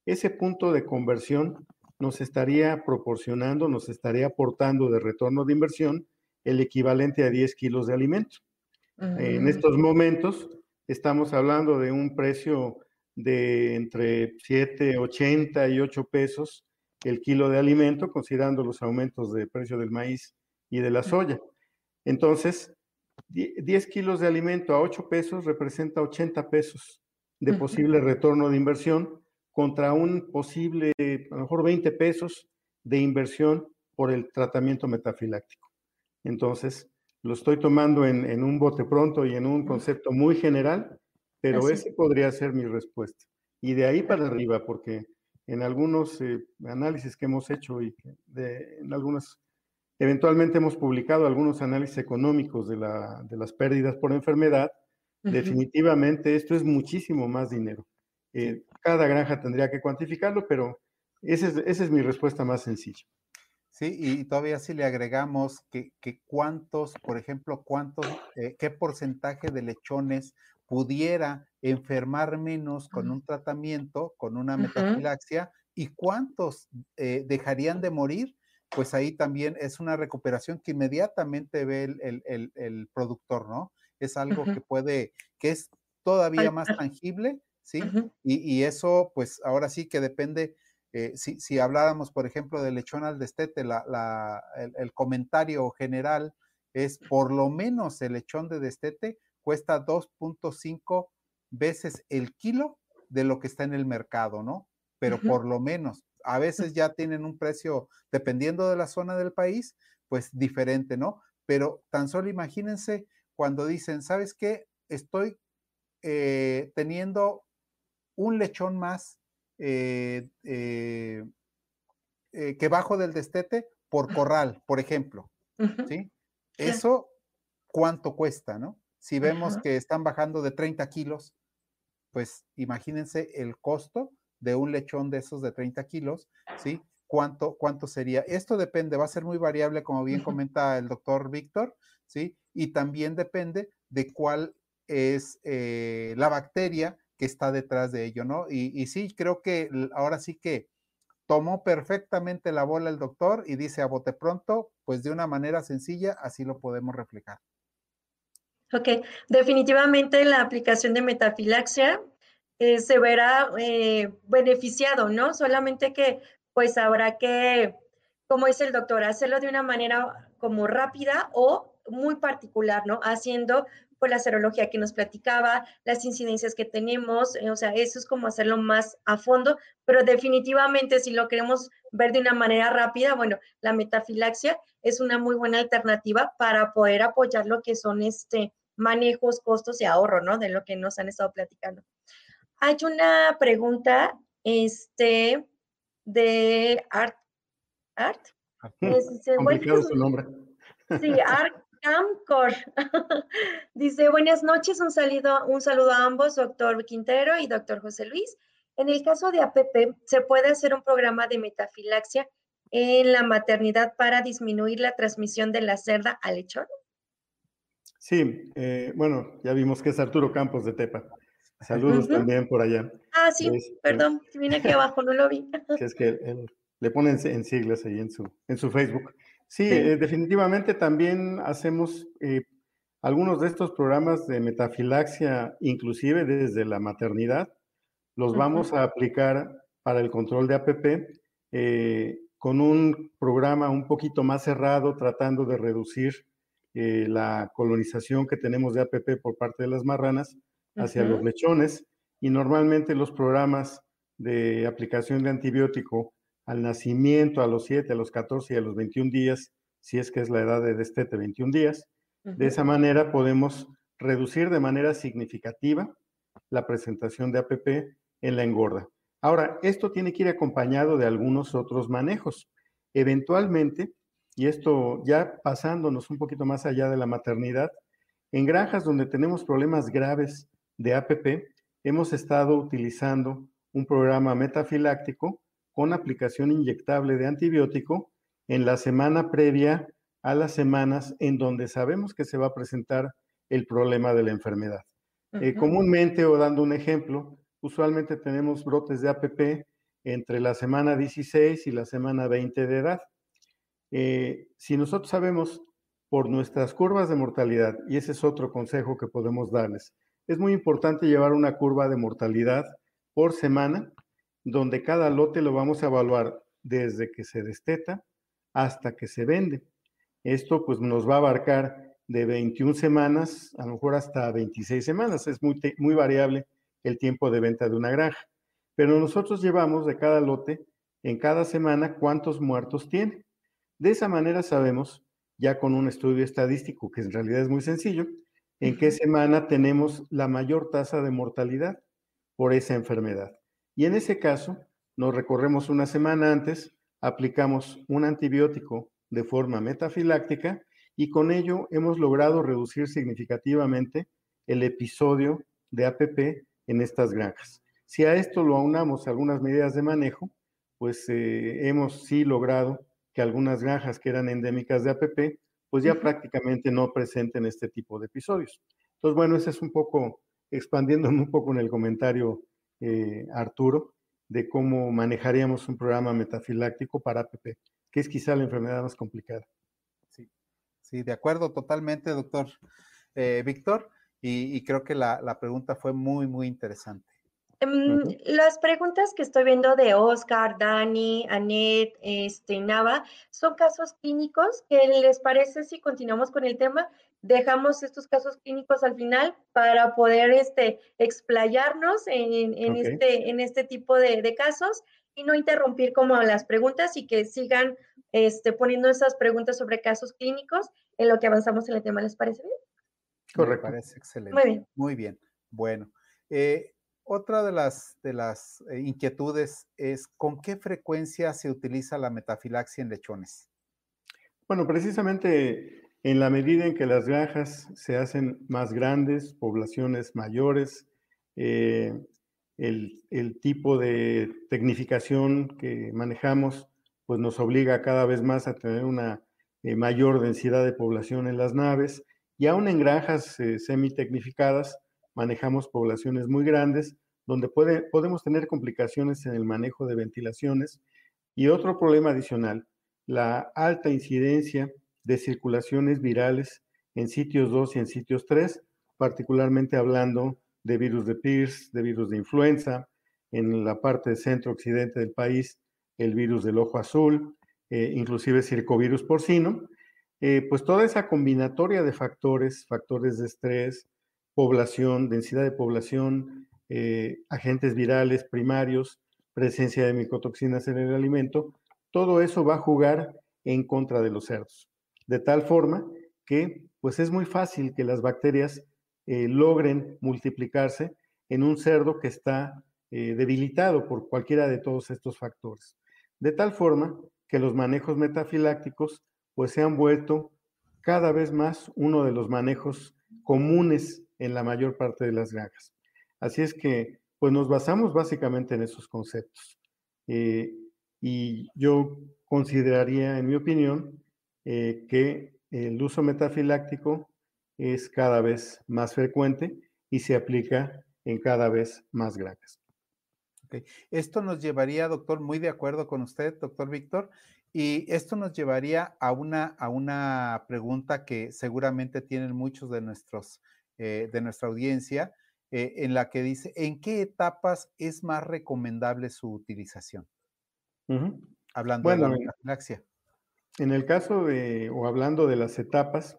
ese punto de conversión nos estaría proporcionando, nos estaría aportando de retorno de inversión el equivalente a 10 kilos de alimento. En estos momentos estamos hablando de un precio de entre 7, 80 y 8 pesos el kilo de alimento, considerando los aumentos de precio del maíz y de la soya. Entonces, 10 kilos de alimento a 8 pesos representa 80 pesos de posible retorno de inversión contra un posible, a lo mejor 20 pesos de inversión por el tratamiento metafiláctico. Entonces, lo estoy tomando en, un bote pronto y en un concepto muy general, pero ese podría ser mi respuesta. Y de ahí para arriba, porque en algunos eh, análisis que hemos hecho y de, en algunos, eventualmente hemos publicado algunos análisis económicos de, la, de las pérdidas por enfermedad, definitivamente esto es muchísimo más dinero. Eh, cada granja tendría que cuantificarlo, pero esa es, esa es mi respuesta más sencilla. Sí, y todavía si le agregamos que, que cuántos, por ejemplo, cuántos, eh, qué porcentaje de lechones pudiera enfermar menos con un tratamiento, con una metafilaxia, y cuántos eh, dejarían de morir, pues ahí también es una recuperación que inmediatamente ve el, productor, ¿no? Es algo que puede, que es todavía más tangible, ¿sí? y, eso, pues ahora sí que depende, eh, si, habláramos, por ejemplo, de lechón al destete, la, el, comentario general es por lo menos el lechón de destete cuesta 2.5 veces el kilo de lo que está en el mercado, ¿no? Pero por lo menos, a veces ya tienen un precio, dependiendo de la zona del país, pues diferente, ¿no? Pero tan solo imagínense cuando dicen, ¿sabes qué? Estoy eh, teniendo un lechón más eh, eh, que bajo del destete por corral, por ejemplo, ¿sí? Eso, ¿cuánto cuesta, no? Si vemos que están bajando de 30 kilos, pues imagínense el costo de un lechón de esos de 30 kilos, ¿sí? ¿Cuánto, cuánto sería? Esto depende, va a ser muy variable, como bien comenta el doctor Víctor, ¿sí? Y también depende de cuál es eh, la bacteria que está detrás de ello, ¿no? Y, y, sí, creo que ahora sí que tomó perfectamente la bola el doctor y dice a bote pronto, pues de una manera sencilla, así lo podemos reflejar. Ok, definitivamente la aplicación de metafilaxia eh, se verá eh, beneficiado, ¿no? Solamente que pues habrá que, como dice el doctor, hacerlo de una manera como rápida o muy particular, ¿no? Haciendo pues la serología que nos platicaba, las incidencias que tenemos, eh, o sea, eso es como hacerlo más a fondo, pero definitivamente si lo queremos ver de una manera rápida, bueno, la metafilaxia es una muy buena alternativa para poder apoyar lo que son este manejos, costos y ahorro, ¿no? De lo que nos han estado platicando. Hay una pregunta, este, de Art. Art. Complicado su nombre. Sí, Art Camcor. Dice, buenas noches, un saludo, un saludo a ambos, doctor Quintero y doctor José Luis. En el caso de APP, ¿se puede hacer un programa de metafilaxia en la maternidad para disminuir la transmisión de la cerda al lechón? Sí, eh, bueno, ya vimos que es Arturo Campos de Tepa. Saludos también por allá. Ah, sí, este, perdón, vine aquí abajo, no lo vi. Que es que le ponen en siglas ahí en su, en su Facebook. Sí, eh, definitivamente también hacemos eh, algunos de estos programas de metafilaxia, inclusive desde la maternidad, los vamos a aplicar para el control de APP con un programa un poquito más cerrado, tratando de reducir eh, la colonización que tenemos de APP por parte de las marranas hacia los lechones y normalmente los programas de aplicación de antibiótico al nacimiento, a los 7, a los 14 y a los 21 días, si es que es la edad de destete 21 días. De esa manera podemos reducir de manera significativa la presentación de APP en la engorda. Ahora, esto tiene que ir acompañado de algunos otros manejos. Eventualmente, y esto ya pasándonos un poquito más allá de la maternidad, en granjas donde tenemos problemas graves de APP, hemos estado utilizando un programa metafiláctico con aplicación inyectable de antibiótico en la semana previa a las semanas en donde sabemos que se va a presentar el problema de la enfermedad. Eh, comúnmente, o dando un ejemplo, usualmente tenemos brotes de APP entre la semana 16 y la semana 20 de edad. Eh, si nosotros sabemos por nuestras curvas de mortalidad, y ese es otro consejo que podemos darles, es muy importante llevar una curva de mortalidad por semana, donde cada lote lo vamos a evaluar desde que se desteta hasta que se vende. Esto pues nos va a abarcar de 21 semanas, a lo mejor hasta 26 semanas, es muy, muy variable el tiempo de venta de una granja. Pero nosotros llevamos de cada lote en cada semana cuántos muertos tiene. De esa manera sabemos, ya con un estudio estadístico que en realidad es muy sencillo, en qué semana tenemos la mayor tasa de mortalidad por esa enfermedad. Y en ese caso, nos recorremos una semana antes, aplicamos un antibiótico de forma metafiláctica y con ello hemos logrado reducir significativamente el episodio de APP en estas granjas. Si a esto lo aunamos algunas medidas de manejo, pues eh, hemos sí logrado que algunas granjas que eran endémicas de APP, pues ya prácticamente no presenten este tipo de episodios. Entonces, bueno, ese es un poco, expandiéndome un poco en el comentario, eh, Arturo, de cómo manejaríamos un programa metafiláctico para APP, que es quizá la enfermedad más complicada. Sí, sí de acuerdo totalmente, doctor eh, Víctor, y, creo que la, la pregunta fue muy, muy interesante. Em, las preguntas que estoy viendo de Oscar, Dani, Anet, este, Nava, son casos clínicos que les parece si continuamos con el tema, dejamos estos casos clínicos al final para poder este, explayarnos en, en este, en este tipo de, de, casos y no interrumpir como las preguntas y que sigan este, poniendo esas preguntas sobre casos clínicos en lo que avanzamos en el tema. ¿Les parece bien? Correcto. Me parece excelente. Muy bien. Muy bien. Bueno. Eh, otra de las, de las eh, inquietudes es con qué frecuencia se utiliza la metafilaxia en lechones. Bueno, precisamente en la medida en que las granjas se hacen más grandes, poblaciones mayores, eh, el, tipo de tecnificación que manejamos pues nos obliga cada vez más a tener una eh, mayor densidad de población en las naves. Y aún en granjas eh, semi-tecnificadas manejamos poblaciones muy grandes donde puede, podemos tener complicaciones en el manejo de ventilaciones. Y otro problema adicional, la alta incidencia de circulaciones virales en sitios 2 y en sitios 3, particularmente hablando de virus de Pierce, de virus de influenza, en la parte centro-occidente del país, el virus del ojo azul, eh, inclusive circovirus porcino, eh, pues toda esa combinatoria de factores, factores de estrés, población, densidad de población, eh, agentes virales primarios, presencia de micotoxinas en el alimento, todo eso va a jugar en contra de los cerdos. De tal forma que pues es muy fácil que las bacterias eh, logren multiplicarse en un cerdo que está eh, debilitado por cualquiera de todos estos factores. De tal forma que los manejos metafilácticos pues se han vuelto cada vez más uno de los manejos comunes en la mayor parte de las granjas. Así es que pues nos basamos básicamente en esos conceptos. Eh, y yo consideraría, en mi opinión, que el uso metafiláctico es cada vez más frecuente y se aplica en cada vez más granjas. Esto nos llevaría, doctor, muy de acuerdo con usted, doctor Víctor, y esto nos llevaría a una, a una pregunta que seguramente tienen muchos de, nuestros, eh, de nuestra audiencia, eh, en la que dice, ¿en qué etapas es más recomendable su utilización? Hablando de la metafilaxia. En el caso de, o hablando de las etapas,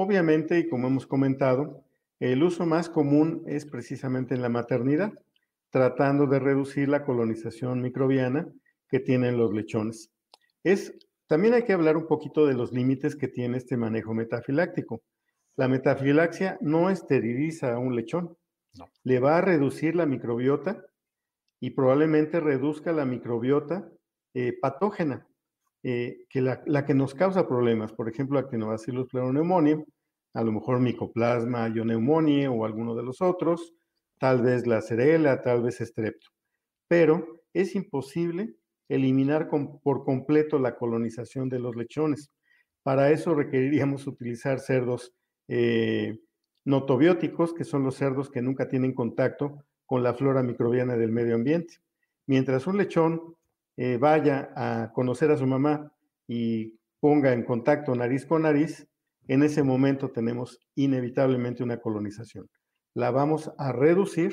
Obviamente, y como hemos comentado, el uso más común es precisamente en la maternidad, tratando de reducir la colonización microbiana que tienen los lechones. Es, también hay que hablar un poquito de los límites que tiene este manejo metafiláctico. La metafilaxia no esteriliza a un lechón, le va a reducir la microbiota y probablemente reduzca la microbiota eh, patógena, eh, que la, que nos causa problemas, por ejemplo, Actinobacillus pleuropneumoniae, a lo mejor Mycoplasma ioneumoniae o alguno de los otros, tal vez la cerela, tal vez estrepto. Pero es imposible eliminar por completo la colonización de los lechones. Para eso requeriríamos utilizar cerdos eh, notobióticos, que son los cerdos que nunca tienen contacto con la flora microbiana del medio ambiente. Mientras un lechón eh, vaya a conocer a su mamá y ponga en contacto nariz con nariz, en ese momento tenemos inevitablemente una colonización. La vamos a reducir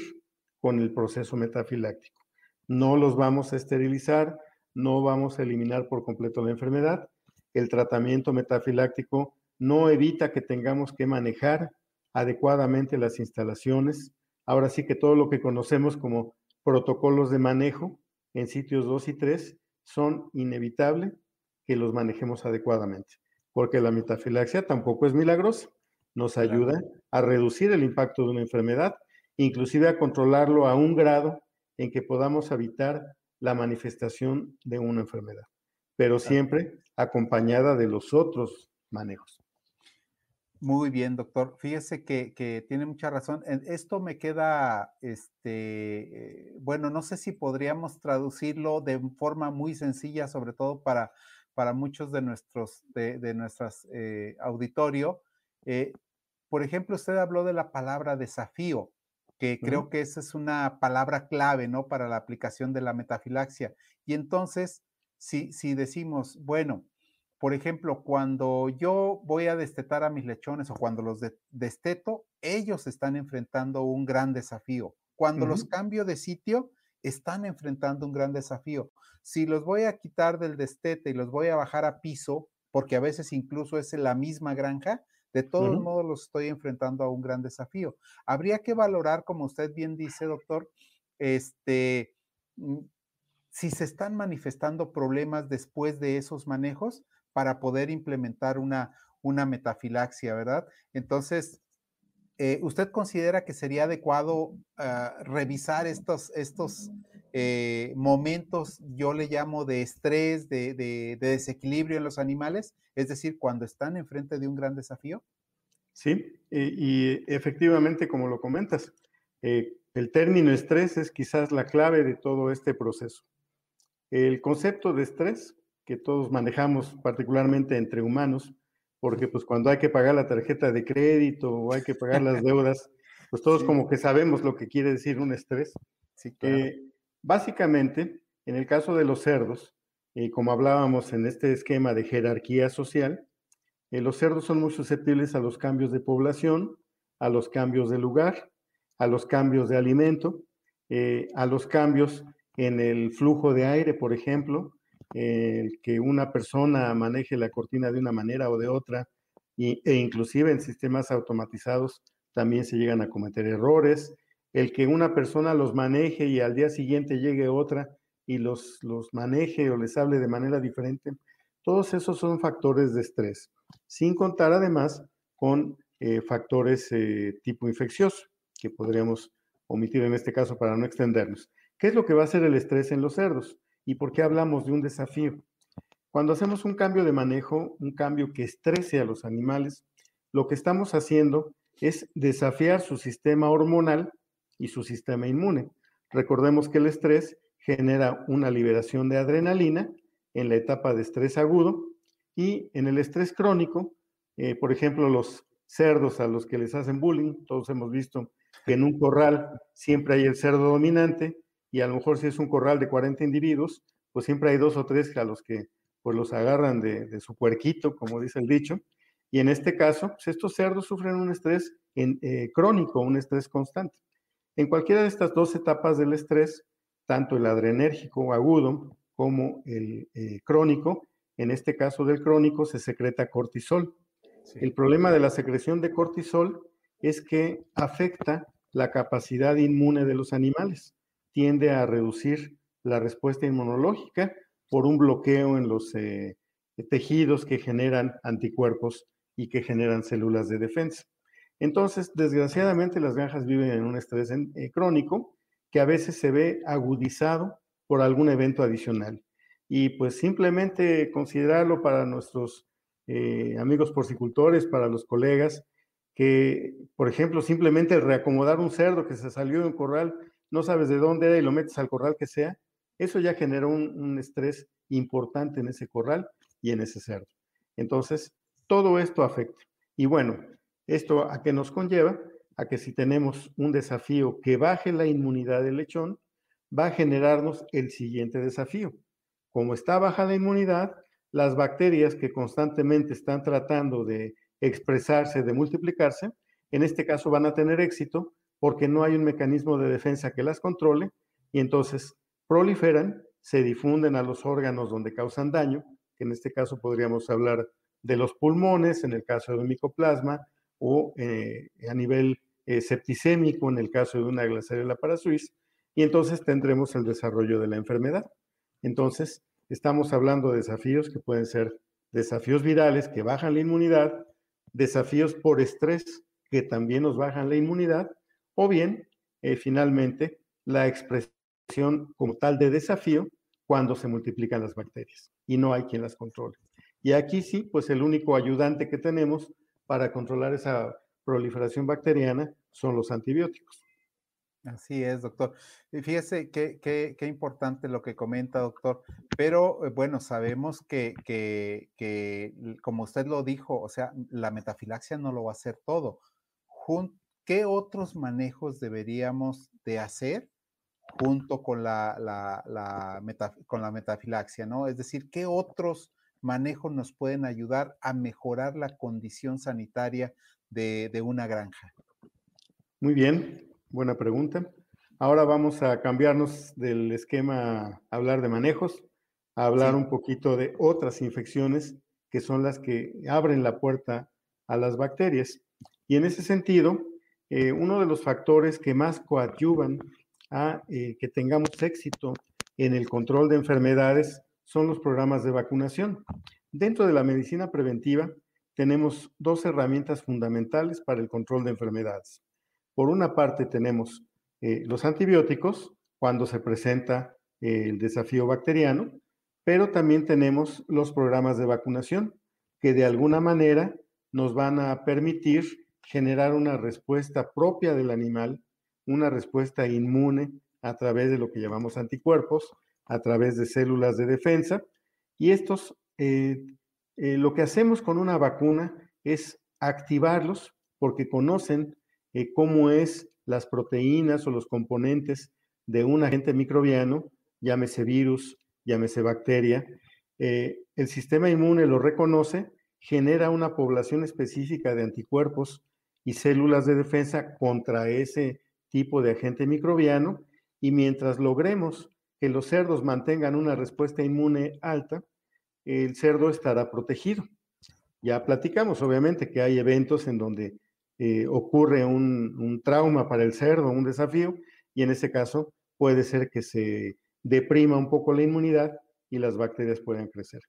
con el proceso metafiláctico. No los vamos a esterilizar, no vamos a eliminar por completo la enfermedad. El tratamiento metafiláctico no evita que tengamos que manejar adecuadamente las instalaciones. Ahora sí que todo lo que conocemos como protocolos de manejo en sitios 2 y 3 son inevitable que los manejemos adecuadamente, porque la metafilaxia tampoco es milagrosa, nos ayuda a reducir el impacto de una enfermedad, inclusive a controlarlo a un grado en que podamos evitar la manifestación de una enfermedad, pero siempre acompañada de los otros manejos. Muy bien, doctor. Fíjese que, tiene mucha razón. Esto me queda, este, eh, bueno, no sé si podríamos traducirlo de forma muy sencilla, sobre todo para, para muchos de nuestros, de, de nuestras eh, auditorio. Eh, por ejemplo, usted habló de la palabra desafío, que creo que esa es una palabra clave, ¿no? Para la aplicación de la metafilaxia. Y entonces, si, si decimos, bueno, por ejemplo, cuando yo voy a destetar a mis lechones o cuando los desteto, ellos están enfrentando un gran desafío. Cuando los cambio de sitio, están enfrentando un gran desafío. Si los voy a quitar del destete y los voy a bajar a piso, porque a veces incluso es la misma granja, de todos modos los estoy enfrentando a un gran desafío. Habría que valorar, como usted bien dice, doctor, este, mm, si se están manifestando problemas después de esos manejos, para poder implementar una, una metafilaxia, ¿verdad? Entonces, eh, ¿usted considera que sería adecuado ah, revisar estos, estos eh, momentos, yo le llamo de estrés, de, desequilibrio en los animales? Es decir, cuando están enfrente de un gran desafío. Sí, y, efectivamente, como lo comentas, Eh, el término estrés es quizás la clave de todo este proceso. El concepto de estrés que todos manejamos particularmente entre humanos, porque pues cuando hay que pagar la tarjeta de crédito o hay que pagar las deudas, pues todos como que sabemos lo que quiere decir un estrés. Sí, eh, básicamente, en el caso de los cerdos, y como hablábamos en este esquema de jerarquía social, eh, los cerdos son muy susceptibles a los cambios de población, a los cambios de lugar, a los cambios de alimento, eh, a los cambios en el flujo de aire, por ejemplo, el que una persona maneje la cortina de una manera o de otra, e inclusive en sistemas automatizados también se llegan a cometer errores, el que una persona los maneje y al día siguiente llegue otra y los, los maneje o les hable de manera diferente, todos esos son factores de estrés, sin contar además con eh, factores eh, tipo infeccioso, que podríamos omitir en este caso para no extendernos. ¿Qué es lo que va a hacer el estrés en los cerdos? ¿Y por qué hablamos de un desafío? Cuando hacemos un cambio de manejo, un cambio que estrese a los animales, lo que estamos haciendo es desafiar su sistema hormonal y su sistema inmune. Recordemos que el estrés genera una liberación de adrenalina en la etapa de estrés agudo y en el estrés crónico, eh, por ejemplo, los cerdos a los que les hacen bullying, todos hemos visto que en un corral siempre hay el cerdo dominante y a lo mejor si es un corral de 40 individuos, pues siempre hay dos o tres a los que pues los agarran de, su puerquito, como dice el dicho. Y en este caso, pues estos cerdos sufren un estrés eh, crónico, un estrés constante. En cualquiera de estas dos etapas del estrés, tanto el adrenérgico agudo como el eh, crónico, en este caso del crónico se secreta cortisol. El problema de la secreción de cortisol es que afecta la capacidad inmune de los animales tiende a reducir la respuesta inmunológica por un bloqueo en los eh, tejidos que generan anticuerpos y que generan células de defensa. Entonces, desgraciadamente, las granjas viven en un estrés eh, crónico que a veces se ve agudizado por algún evento adicional. Y pues simplemente considerarlo para nuestros eh, amigos porcicultores, para los colegas, que, por ejemplo, simplemente reacomodar un cerdo que se salió de un corral no sabes de dónde era y lo metes al corral que sea, eso ya genera un, estrés importante en ese corral y en ese cerdo. Entonces, todo esto afecta. Y bueno, ¿esto a qué nos conlleva? A que si tenemos un desafío que baje la inmunidad del lechón, va a generarnos el siguiente desafío. Como está baja la inmunidad, las bacterias que constantemente están tratando de expresarse, de multiplicarse, en este caso van a tener éxito porque no hay un mecanismo de defensa que las controle y entonces proliferan, se difunden a los órganos donde causan daño, que en este caso podríamos hablar de los pulmones, en el caso de un micoplasma, o eh, a nivel eh, septicémico, en el caso de una Glasariella parasuis, y entonces tendremos el desarrollo de la enfermedad. Entonces, estamos hablando de desafíos que pueden ser desafíos virales que bajan la inmunidad, desafíos por estrés que también nos bajan la inmunidad, o bien, eh, finalmente, la expresión como tal de desafío cuando se multiplican las bacterias y no hay quien las controle. Y aquí sí, pues el único ayudante que tenemos para controlar esa proliferación bacteriana son los antibióticos. Así es, doctor. Fíjese qué, qué, importante lo que comenta, doctor. Pero eh, bueno, sabemos que, que, que, como usted lo dijo, o sea, la metafilaxia no lo va a hacer todo. ¿Qué otros manejos deberíamos de hacer junto con la, con la metafilaxia, ¿no? Es decir, ¿qué otros manejos nos pueden ayudar a mejorar la condición sanitaria de, una granja? Muy bien, buena pregunta. Ahora vamos a cambiarnos del esquema a hablar de manejos, a hablar un poquito de otras infecciones que son las que abren la puerta a las bacterias. Y en ese sentido, eh, uno de los factores que más coadyuvan a eh, que tengamos éxito en el control de enfermedades son los programas de vacunación. Dentro de la medicina preventiva tenemos dos herramientas fundamentales para el control de enfermedades. Por una parte tenemos eh, los antibióticos cuando se presenta el desafío bacteriano, pero también tenemos los programas de vacunación que de alguna manera nos van a permitir generar una respuesta propia del animal una respuesta inmune a través de lo que llamamos anticuerpos, a través de células de defensa. Y estos, eh, eh, lo que hacemos con una vacuna es activarlos porque conocen eh, cómo es las proteínas o los componentes de un agente microbiano, llámese virus, llámese bacteria. el sistema inmune lo reconoce, genera una población específica de anticuerpos y células de defensa contra ese tipo de agente microbiano y mientras logremos que los cerdos mantengan una respuesta inmune alta, el cerdo estará protegido. Ya platicamos, obviamente, que hay eventos en donde eh, ocurre un, trauma para el cerdo, un desafío, y en ese caso puede ser que se deprima un poco la inmunidad y las bacterias puedan crecer.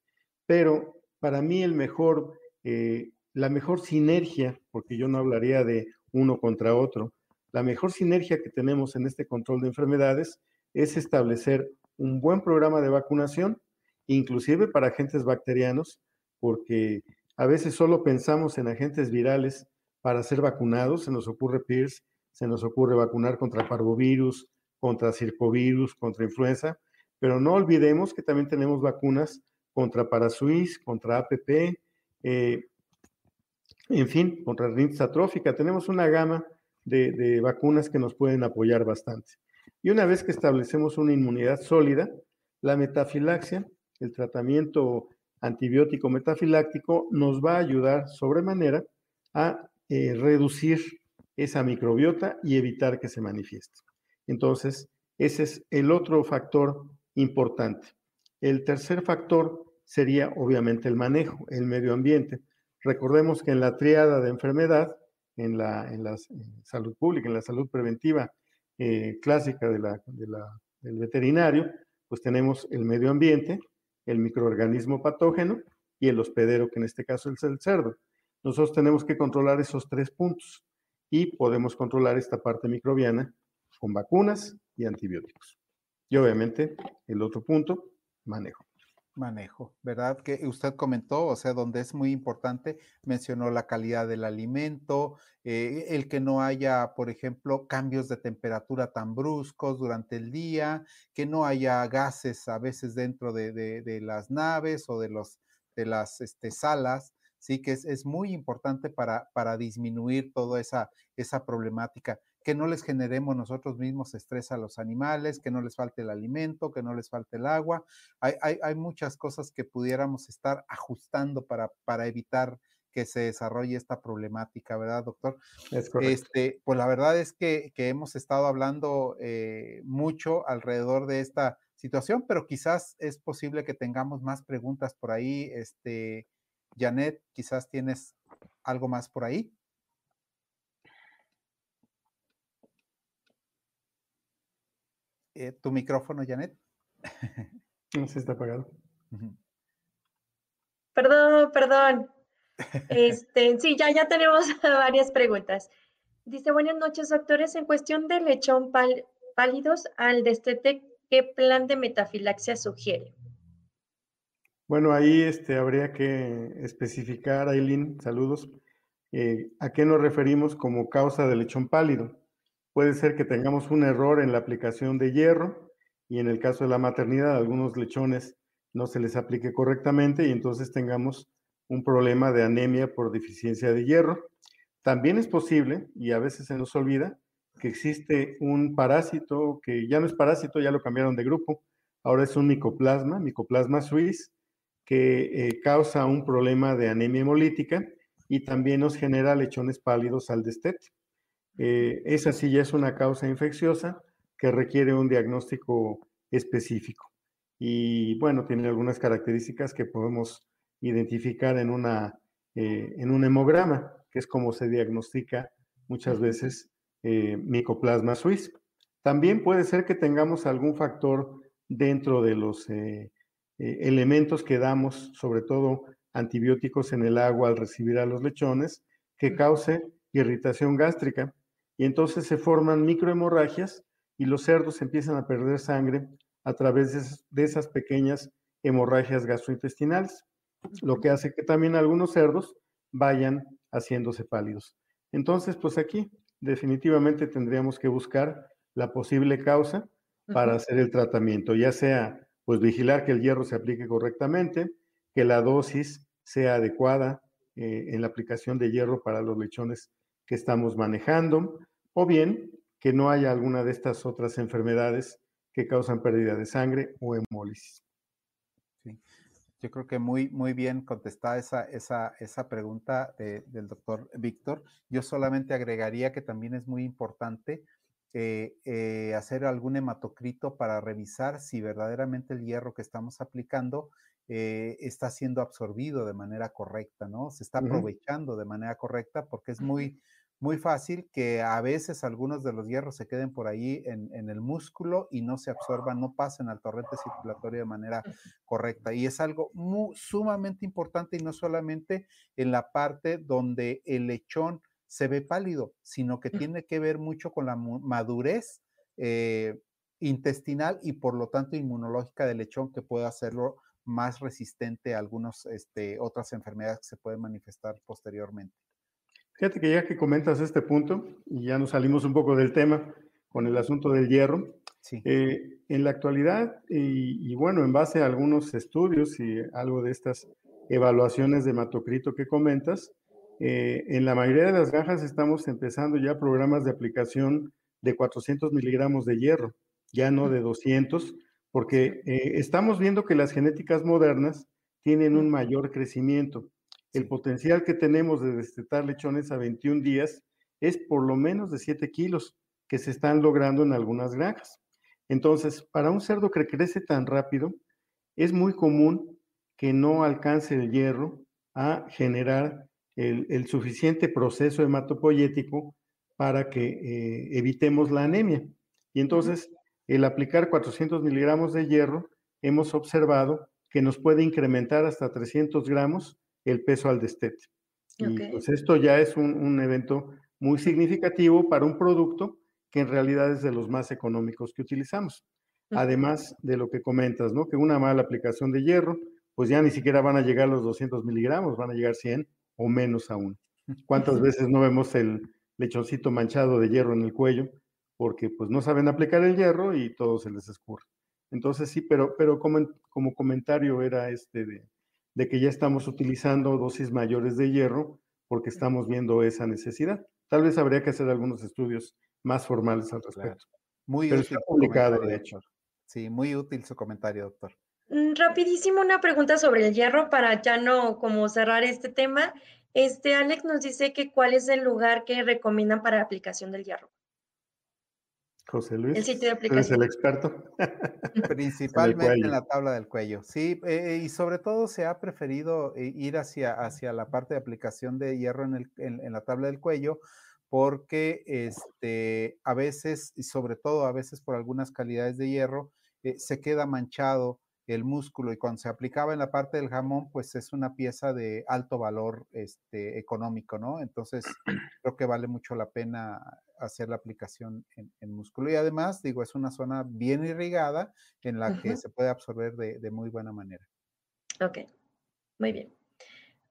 Pero para mí el mejor, eh, la mejor sinergia, porque yo no hablaría de uno contra otro, la mejor sinergia que tenemos en este control de enfermedades es establecer un buen programa de vacunación, inclusive para agentes bacterianos, porque a veces solo pensamos en agentes virales para ser vacunados, se nos ocurre PIRS, se nos ocurre vacunar contra parvovirus, contra circovirus, contra influenza, pero no olvidemos que también tenemos vacunas contra Parasuis, contra APP, eh, en fin, contra rinitis atrófica. Tenemos una gama de, vacunas que nos pueden apoyar bastante. Y una vez que establecemos una inmunidad sólida, la metafilaxia, el tratamiento antibiótico metafiláctico, nos va a ayudar sobremanera a eh, reducir esa microbiota y evitar que se manifieste. Entonces, ese es el otro factor importante. El tercer factor sería obviamente el manejo, el medio ambiente. Recordemos que en la triada de enfermedad, en la, en la salud pública, en la salud preventiva eh, clásica de la, del veterinario, pues tenemos el medio ambiente, el microorganismo patógeno y el hospedero, que en este caso es el cerdo. Nosotros tenemos que controlar esos tres puntos y podemos controlar esta parte microbiana con vacunas y antibióticos. Y obviamente el otro punto, manejo manejo, ¿verdad? Que usted comentó, o sea, donde es muy importante, mencionó la calidad del alimento, eh, el que no haya, por ejemplo, cambios de temperatura tan bruscos durante el día, que no haya gases a veces dentro de, las naves o de, los, de las este, salas, sí, que es, es muy importante para, para disminuir toda esa, esa problemática que no les generemos nosotros mismos estrés a los animales, que no les falte el alimento, que no les falte el agua. Hay, muchas cosas que pudiéramos estar ajustando para, para evitar que se desarrolle esta problemática, ¿verdad, doctor? Es correcto. Este, pues la verdad es que, hemos estado hablando eh, mucho alrededor de esta situación, pero quizás es posible que tengamos más preguntas por ahí. Este, Janet, quizás tienes algo más por ahí. Eh, tu micrófono, Janet. No se está apagado. Perdón, perdón. Este, sí, ya, ya tenemos varias preguntas. Dice, buenas noches, doctores. En cuestión de lechón pálidos al destete, ¿qué plan de metafilaxia sugiere? Bueno, ahí este, habría que especificar, Aileen, saludos, eh, a qué nos referimos como causa de lechón pálido. Puede ser que tengamos un error en la aplicación de hierro y en el caso de la maternidad, algunos lechones no se les aplique correctamente y entonces tengamos un problema de anemia por deficiencia de hierro. También es posible, y a veces se nos olvida, que existe un parásito que ya no es parásito, ya lo cambiaron de grupo, ahora es un micoplasma, micoplasma suis, que eh, causa un problema de anemia hemolítica y también nos genera lechones pálidos al destete. Eh, esa sí ya es una causa infecciosa que requiere un diagnóstico específico. Y bueno, tiene algunas características que podemos identificar en, una, eh, en un hemograma, que es como se diagnostica muchas veces eh, micoplasma suis. También puede ser que tengamos algún factor dentro de los elementos que damos, sobre todo antibióticos en el agua al recibir a los lechones, que cause irritación gástrica y entonces se forman microhemorragias y los cerdos empiezan a perder sangre a través de esas, pequeñas hemorragias gastrointestinales, lo que hace que también algunos cerdos vayan haciéndose pálidos. Entonces, pues aquí definitivamente tendríamos que buscar la posible causa para hacer el tratamiento, ya sea pues vigilar que el hierro se aplique correctamente, que la dosis sea adecuada eh, en la aplicación de hierro para los lechones que estamos manejando, o bien que no haya alguna de estas otras enfermedades que causan pérdida de sangre o hemólisis. Sí. Yo creo que muy, muy bien contestada esa, esa, esa pregunta del doctor Víctor. Yo solamente agregaría que también es muy importante eh, eh, hacer algún hematocrito para revisar si verdaderamente el hierro que estamos aplicando eh, está siendo absorbido de manera correcta, ¿no? Se está aprovechando de manera correcta porque es muy, muy fácil que a veces algunos de los hierros se queden por ahí en, el músculo y no se absorban, no pasen al torrente circulatorio de manera correcta. Y es algo sumamente importante y no solamente en la parte donde el lechón se ve pálido, sino que tiene que ver mucho con la madurez eh, intestinal y por lo tanto inmunológica del lechón que puede hacerlo más resistente a algunas este, otras enfermedades que se pueden manifestar posteriormente. Fíjate que ya que comentas este punto, y ya nos salimos un poco del tema con el asunto del hierro, eh, en la actualidad, y, bueno, en base a algunos estudios y algo de estas evaluaciones de hematocrito que comentas, eh, en la mayoría de las granjas estamos empezando ya programas de aplicación de 400 miligramos de hierro, ya no de 200, porque eh, estamos viendo que las genéticas modernas tienen un mayor crecimiento. El potencial que tenemos de destetar lechones a 21 días es por lo menos de 7 kilos que se están logrando en algunas granjas. Entonces, para un cerdo que crece tan rápido, es muy común que no alcance el hierro a generar el, suficiente proceso hematopoyético para que eh, evitemos la anemia. Y entonces, el aplicar 400 miligramos de hierro, hemos observado que nos puede incrementar hasta 300 gramos el peso al destete. Y pues esto ya es un, evento muy significativo para un producto que en realidad es de los más económicos que utilizamos. Además de lo que comentas, ¿no? Que una mala aplicación de hierro, pues ya ni siquiera van a llegar los 200 miligramos, van a llegar 100 o menos aún. ¿Cuántas veces no vemos el lechoncito manchado de hierro en el cuello? Porque pues no saben aplicar el hierro y todo se les escurre. Entonces sí, pero, pero como, como comentario era este de, de que ya estamos utilizando dosis mayores de hierro porque estamos viendo esa necesidad. Tal vez habría que hacer algunos estudios más formales al respecto. Muy útil. publicado, de hecho. Sí, muy útil su comentario, doctor. Mm, rapidísimo una pregunta sobre el hierro para ya no como cerrar este tema. Este Alex nos dice que cuál es el lugar que recomiendan para la aplicación del hierro. José Luis. El sitio de aplicación. el experto. Principalmente en, la tabla del cuello. Sí, eh, y sobre todo se ha preferido eh, ir hacia, hacia la parte de aplicación de hierro en, el, en, la tabla del cuello porque este, a veces, y sobre todo a veces por algunas calidades de hierro, eh, se queda manchado el músculo y cuando se aplicaba en la parte del jamón, pues es una pieza de alto valor este, económico, ¿no? Entonces, creo que vale mucho la pena hacer la aplicación en, músculo. Y además, digo, es una zona bien irrigada en la que se puede absorber de, de, muy buena manera. Ok, muy bien.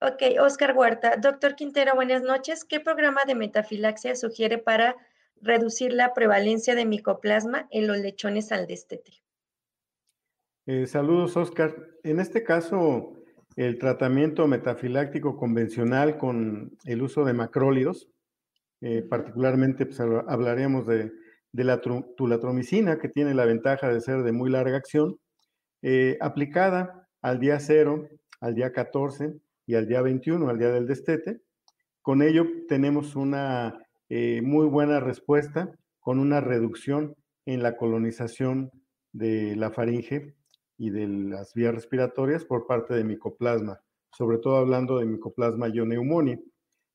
Ok, Oscar Huerta. Doctor Quintero, buenas noches. ¿Qué programa de metafilaxia sugiere para reducir la prevalencia de micoplasma en los lechones al destete? Eh, saludos, Oscar. En este caso, el tratamiento metafiláctico convencional con el uso de macrólidos, eh, particularmente pues, hablaremos de, la tulatromicina, que tiene la ventaja de ser de muy larga acción, eh, aplicada al día 0, al día 14 y al día 21, al día del destete. Con ello tenemos una muy buena respuesta con una reducción en la colonización de la faringe y de las vías respiratorias por parte de micoplasma, sobre todo hablando de micoplasma ioneumonia.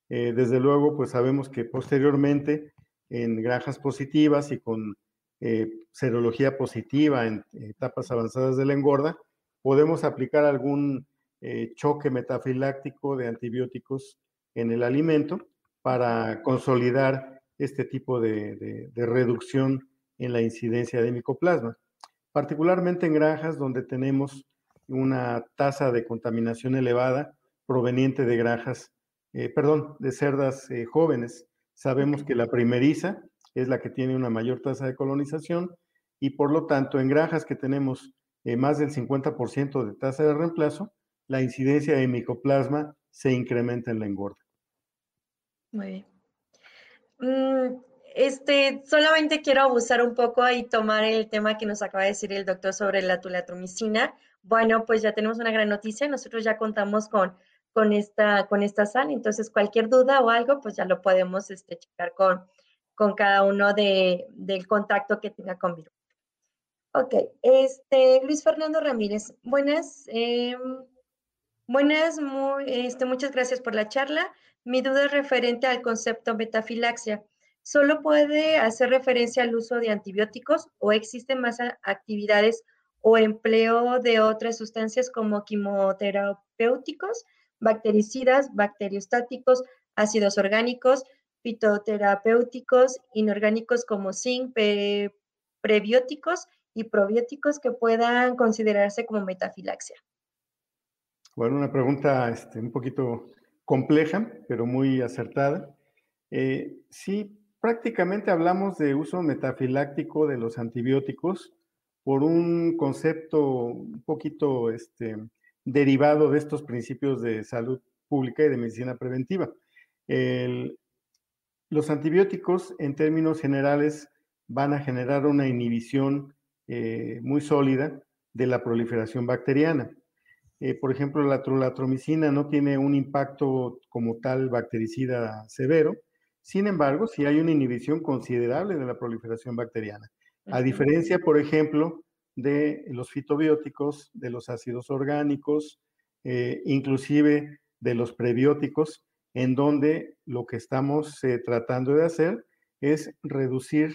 Eh, desde luego, pues sabemos que posteriormente en granjas positivas y con eh, serología positiva en etapas avanzadas de la engorda, podemos aplicar algún eh, choque metafiláctico de antibióticos en el alimento para consolidar este tipo de reducción en la incidencia de micoplasma particularmente en granjas donde tenemos una tasa de contaminación elevada proveniente de granjas, eh, perdón, de cerdas eh, jóvenes, Sabemos que la primeriza es la que tiene una mayor tasa de colonización y por lo tanto en granjas que tenemos eh, más del 50% de tasa de reemplazo, la incidencia de micoplasma se incrementa en la engorda. Muy bien. Mm, este, solamente quiero abusar un poco y tomar el tema que nos acaba de decir el doctor sobre la tulatromicina. Bueno, pues ya tenemos una gran noticia. Nosotros ya contamos con, con, esta, con esta entonces cualquier duda o algo, pues ya lo podemos este, checar con, con cada uno de, del contacto que tenga con virus. Ok, este, Luis Fernando Ramírez, buenas, em, buenas, este, muchas gracias por la charla. Mi duda es referente al concepto metafilaxia. ¿Solo puede hacer referencia al uso de antibióticos o existen más actividades o empleo de otras sustancias como quimioterapéuticos, bactericidas, bacteriostáticos, ácidos orgánicos, fitoterapéuticos, inorgánicos como zinc, prebióticos y probióticos que puedan considerarse como metafilaxia? Bueno, una pregunta este, un poquito compleja, pero muy acertada. Eh, sí, prácticamente hablamos de uso metafiláctico de los antibióticos por un concepto un poquito este, derivado de estos principios de salud pública y de medicina preventiva. los antibióticos, en términos generales, van a generar una inhibición eh, muy sólida de la proliferación bacteriana. Eh, por ejemplo, la trolatromicina no tiene un impacto como tal bactericida severo, sin embargo, sí hay una inhibición considerable de la proliferación bacteriana. A diferencia, por ejemplo, de los fitobióticos, de los ácidos orgánicos, eh, inclusive de los prebióticos, en donde lo que estamos eh, tratando de hacer es reducir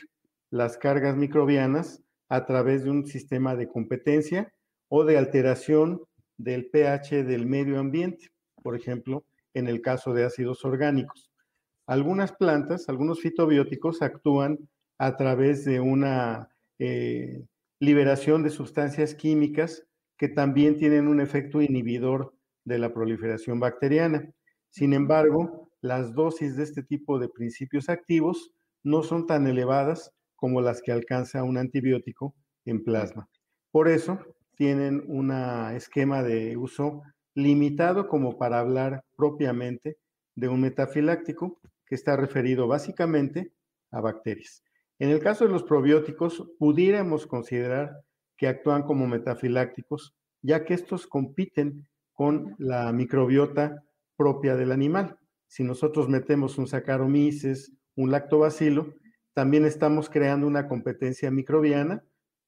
las cargas microbianas a través de un sistema de competencia o de alteración del pH del medio ambiente, por ejemplo, en el caso de ácidos orgánicos. Algunas plantas, algunos fitobióticos actúan a través de una eh, liberación de sustancias químicas que también tienen un efecto inhibidor de la proliferación bacteriana. Sin embargo, las dosis de este tipo de principios activos no son tan elevadas como las que alcanza un antibiótico en plasma. Por eso tienen un esquema de uso limitado como para hablar propiamente de un metafiláctico que está referido básicamente a bacterias. En el caso de los probióticos, pudiéramos considerar que actúan como metafilácticos, ya que estos compiten con la microbiota propia del animal. Si nosotros metemos un Saccharomyces, un lactobacilo, también estamos creando una competencia microbiana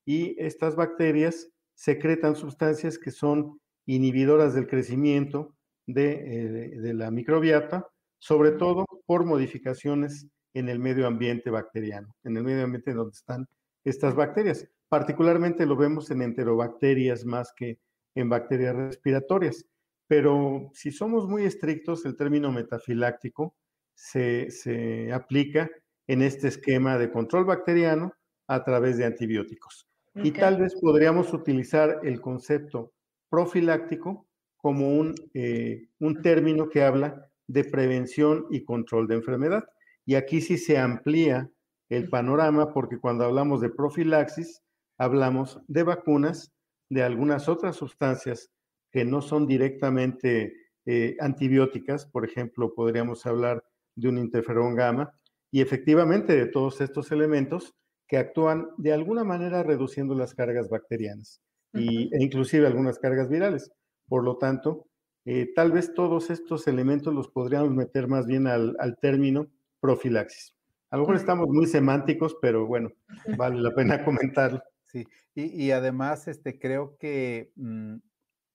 y estas bacterias secretan sustancias que son inhibidoras del crecimiento de, eh, de la microbiota, sobre todo por modificaciones en el medio ambiente bacteriano, en el medio ambiente donde están estas bacterias. Particularmente lo vemos en enterobacterias más que en bacterias respiratorias. Pero si somos muy estrictos, el término metafiláctico se, se aplica en este esquema de control bacteriano a través de antibióticos. Y tal vez podríamos utilizar el concepto profiláctico como un, eh, un término que habla de prevención y control de enfermedad. Y aquí sí se amplía el panorama porque cuando hablamos de profilaxis, hablamos de vacunas, de algunas otras sustancias que no son directamente eh, antibióticas, por ejemplo, podríamos hablar de un interferón gamma, y efectivamente de todos estos elementos que actúan de alguna manera reduciendo las cargas bacterianas y, e inclusive algunas cargas virales. Por lo tanto, eh, tal vez todos estos elementos los podríamos meter más bien al, término profilaxis. A lo mejor estamos muy semánticos, pero bueno, vale la pena comentarlo. Sí, y, además este, creo que mm,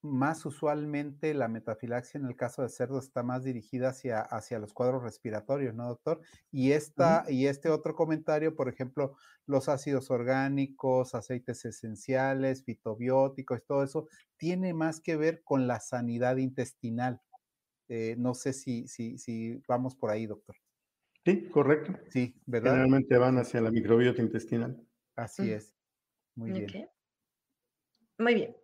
más usualmente la metafilaxia en el caso de cerdo está más dirigida hacia, hacia los cuadros respiratorios, ¿no, doctor? Y, esta, y este otro comentario, por ejemplo, los ácidos orgánicos, aceites esenciales, fitobióticos, todo eso, tiene más que ver con la sanidad intestinal. Eh, no sé si, si, si vamos por ahí, doctor. Sí, correcto. Sí, ¿verdad? Generalmente van hacia la microbiota intestinal. Así es. Muy bien. Muy bien.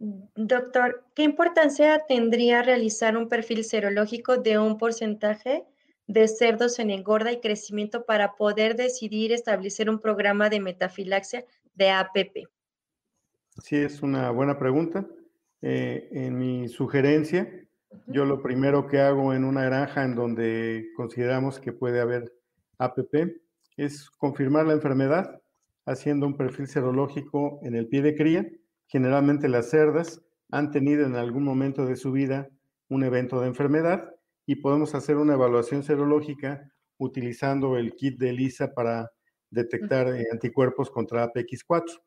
Doctor, ¿qué importancia tendría realizar un perfil serológico de un porcentaje de cerdos en engorda y crecimiento para poder decidir establecer un programa de metafilaxia de APP? Sí, es una buena pregunta. Eh, en mi sugerencia, yo lo primero que hago en una granja en donde consideramos que puede haber APP es confirmar la enfermedad haciendo un perfil serológico en el pie de cría. Generalmente las cerdas han tenido en algún momento de su vida un evento de enfermedad y podemos hacer una evaluación serológica utilizando el kit de ELISA para detectar eh, anticuerpos contra APX4.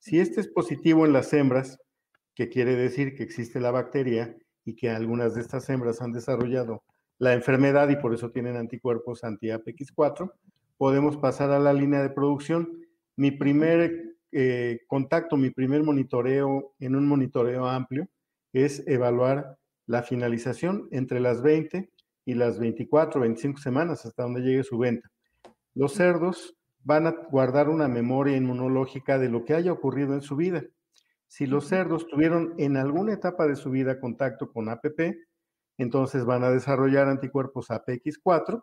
Si este es positivo en las hembras, que quiere decir que existe la bacteria y que algunas de estas hembras han desarrollado la enfermedad y por eso tienen anticuerpos anti-APX4, podemos pasar a la línea de producción. Mi primer eh, contacto, mi primer monitoreo en un monitoreo amplio es evaluar la finalización entre las 20 y las 24, 25 semanas hasta donde llegue su venta. Los cerdos van a guardar una memoria inmunológica de lo que haya ocurrido en su vida. Si los cerdos tuvieron en alguna etapa de su vida contacto con APP, entonces van a desarrollar anticuerpos APX4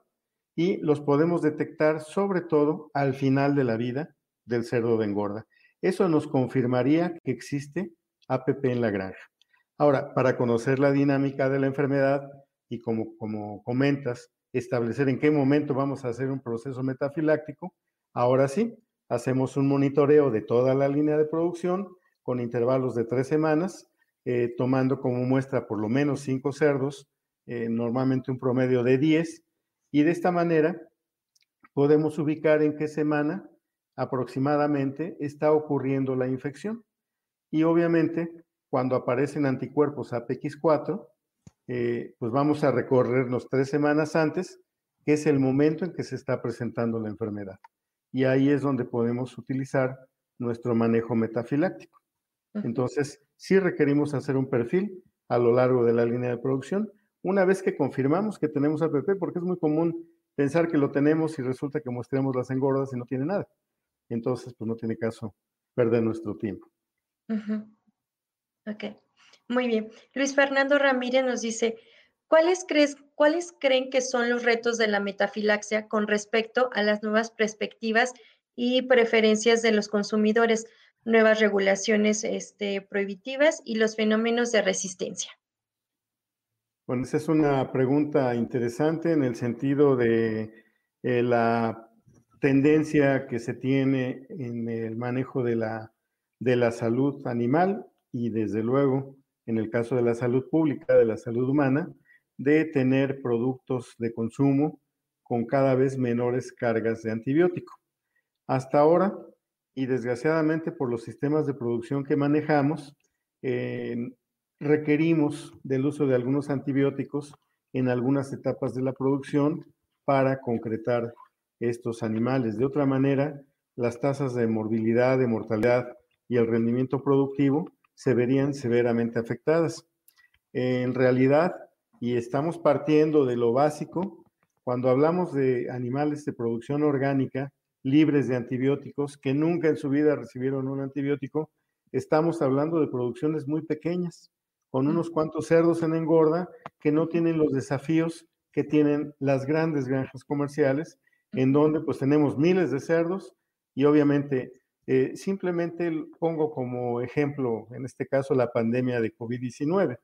y los podemos detectar sobre todo al final de la vida del cerdo de engorda. Eso nos confirmaría que existe APP en la granja. Ahora, para conocer la dinámica de la enfermedad y como, como comentas, establecer en qué momento vamos a hacer un proceso metafiláctico, Ahora sí, hacemos un monitoreo de toda la línea de producción con intervalos de tres semanas, eh, tomando como muestra por lo menos cinco cerdos, eh, normalmente un promedio de 10, y de esta manera podemos ubicar en qué semana aproximadamente está ocurriendo la infección. Y obviamente, cuando aparecen anticuerpos APX4, eh, pues vamos a recorrernos tres semanas antes, que es el momento en que se está presentando la enfermedad y ahí es donde podemos utilizar nuestro manejo metafiláctico. Entonces, sí requerimos hacer un perfil a lo largo de la línea de producción, una vez que confirmamos que tenemos APP, porque es muy común pensar que lo tenemos y resulta que mostramos las engordas y no tiene nada. Entonces, pues no tiene caso perder nuestro tiempo. Ok, muy bien. Luis Fernando Ramírez nos dice, ¿Cuáles, crees, ¿Cuáles creen que son los retos de la metafilaxia con respecto a las nuevas perspectivas y preferencias de los consumidores, nuevas regulaciones este, prohibitivas y los fenómenos de resistencia? Bueno, esa es una pregunta interesante en el sentido de eh, la tendencia que se tiene en el manejo de la, de la salud animal y desde luego en el caso de la salud pública, de la salud humana, de tener productos de consumo con cada vez menores cargas de antibiótico. Hasta ahora, y desgraciadamente por los sistemas de producción que manejamos, eh, requerimos del uso de algunos antibióticos en algunas etapas de la producción para concretar estos animales. De otra manera, las tasas de morbilidad, de mortalidad y el rendimiento productivo se verían severamente afectadas. En realidad, y estamos partiendo de lo básico. Cuando hablamos de animales de producción orgánica libres de antibióticos, que nunca en su vida recibieron un antibiótico, estamos hablando de producciones muy pequeñas, con unos cuantos cerdos en engorda que no tienen los desafíos que tienen las grandes granjas comerciales, en donde pues tenemos miles de cerdos y obviamente eh, simplemente pongo como ejemplo, en este caso, la pandemia de COVID-19.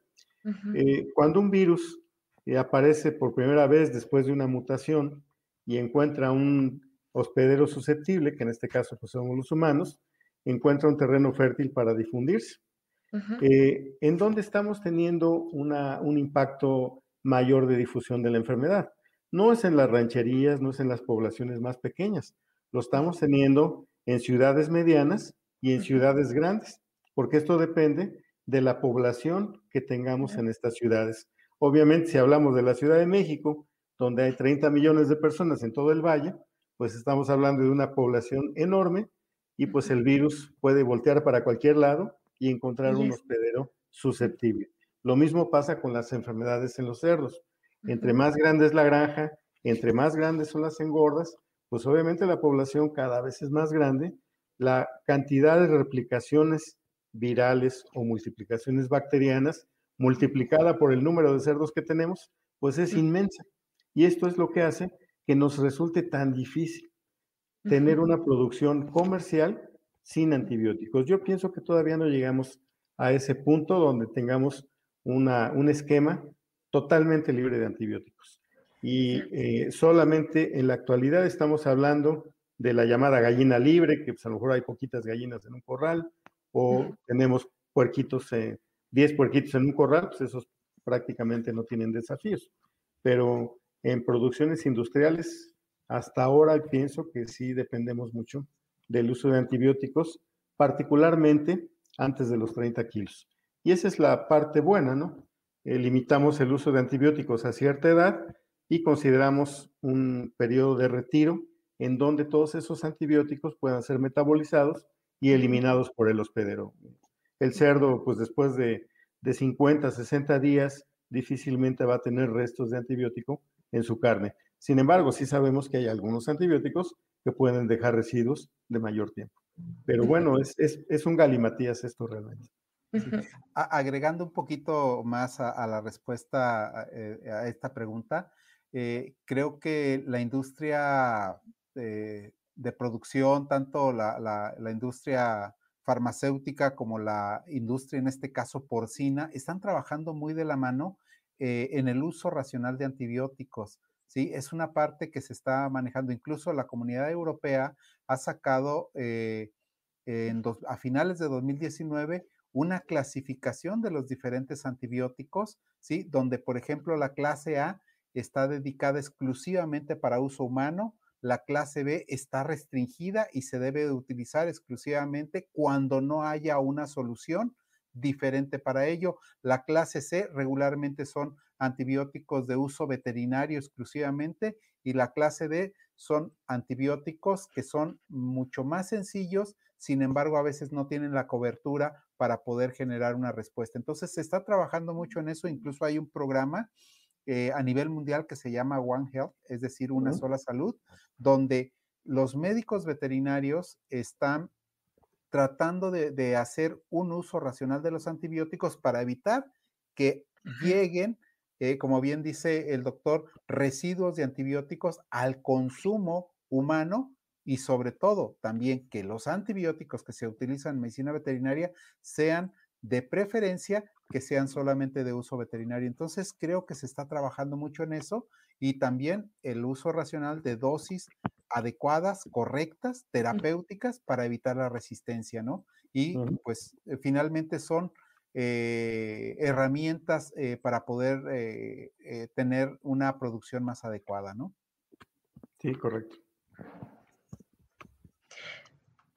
Eh, cuando un virus eh, aparece por primera vez después de una mutación y encuentra un hospedero susceptible, que en este caso pues, somos los humanos, encuentra un terreno fértil para difundirse. ¿En dónde estamos teniendo un impacto mayor de difusión de la enfermedad? No es en las rancherías, no es en las poblaciones más pequeñas, lo estamos teniendo en ciudades medianas y en ciudades grandes, porque esto depende de la población que tengamos en estas ciudades. Obviamente, si hablamos de la Ciudad de México, donde hay 30 millones de personas en todo el valle, pues estamos hablando de una población enorme y pues el virus puede voltear para cualquier lado y encontrar un hospedero susceptible. Lo mismo pasa con las enfermedades en los cerdos. Entre más grande es la granja, entre más grandes son las engordas, pues obviamente la población cada vez es más grande, la cantidad de replicaciones virales o multiplicaciones bacterianas multiplicada por el número de cerdos que tenemos, pues es inmensa. Y esto es lo que hace que nos resulte tan difícil tener una producción comercial sin antibióticos. Yo pienso que todavía no llegamos a ese punto donde tengamos una, un esquema totalmente libre de antibióticos. Y eh, solamente en la actualidad estamos hablando de la llamada gallina libre, que pues, a lo mejor hay poquitas gallinas en un corral, o tenemos puerquitos, 10 eh, puerquitos en un corral, pues esos prácticamente no tienen desafíos. Pero en producciones industriales, hasta ahora pienso que sí dependemos mucho del uso de antibióticos, particularmente antes de los 30 kilos. Y esa es la parte buena, ¿no? Eh, limitamos el uso de antibióticos a cierta edad y consideramos un periodo de retiro en donde todos esos antibióticos puedan ser metabolizados y eliminados por el hospedero. El cerdo, pues después de, de 50, 60 días, difícilmente va a tener restos de antibiótico en su carne. Sin embargo, sí sabemos que hay algunos antibióticos que pueden dejar residuos de mayor tiempo. Pero bueno, es, es, es un galimatías esto realmente. Agregando un poquito más a, la respuesta eh, a, esta pregunta, eh, creo que la industria de, producción, tanto la, industria farmacéutica como la industria, en este caso porcina, están trabajando muy de la mano eh, en el uso racional de antibióticos. ¿sí? Es una parte que se está manejando. Incluso la comunidad europea ha sacado eh, a finales de 2019 una clasificación de los diferentes antibióticos, ¿sí? Donde, por ejemplo, la clase A está dedicada exclusivamente para uso humano, la clase B está restringida y se debe de utilizar exclusivamente cuando no haya una solución diferente para ello. La clase C regularmente son antibióticos de uso veterinario exclusivamente y la clase D son antibióticos que son mucho más sencillos, sin embargo a veces no tienen la cobertura para poder generar una respuesta. Entonces se está trabajando mucho en eso, incluso hay un programa eh, a nivel mundial que se llama One Health, es decir, una sola salud, donde los médicos veterinarios están tratando de, de, hacer un uso racional de los antibióticos para evitar que lleguen eh, como bien dice el doctor, residuos de antibióticos al consumo humano y sobre todo también que los antibióticos que se utilizan en medicina veterinaria sean de preferencia que sean solamente de uso veterinario. Entonces creo que se está trabajando mucho en eso y también el uso racional de dosis adecuadas, correctas, terapéuticas para evitar la resistencia, ¿no? Y pues eh, finalmente son eh, herramientas eh, para poder eh, tener una producción más adecuada, ¿no? Sí, correcto.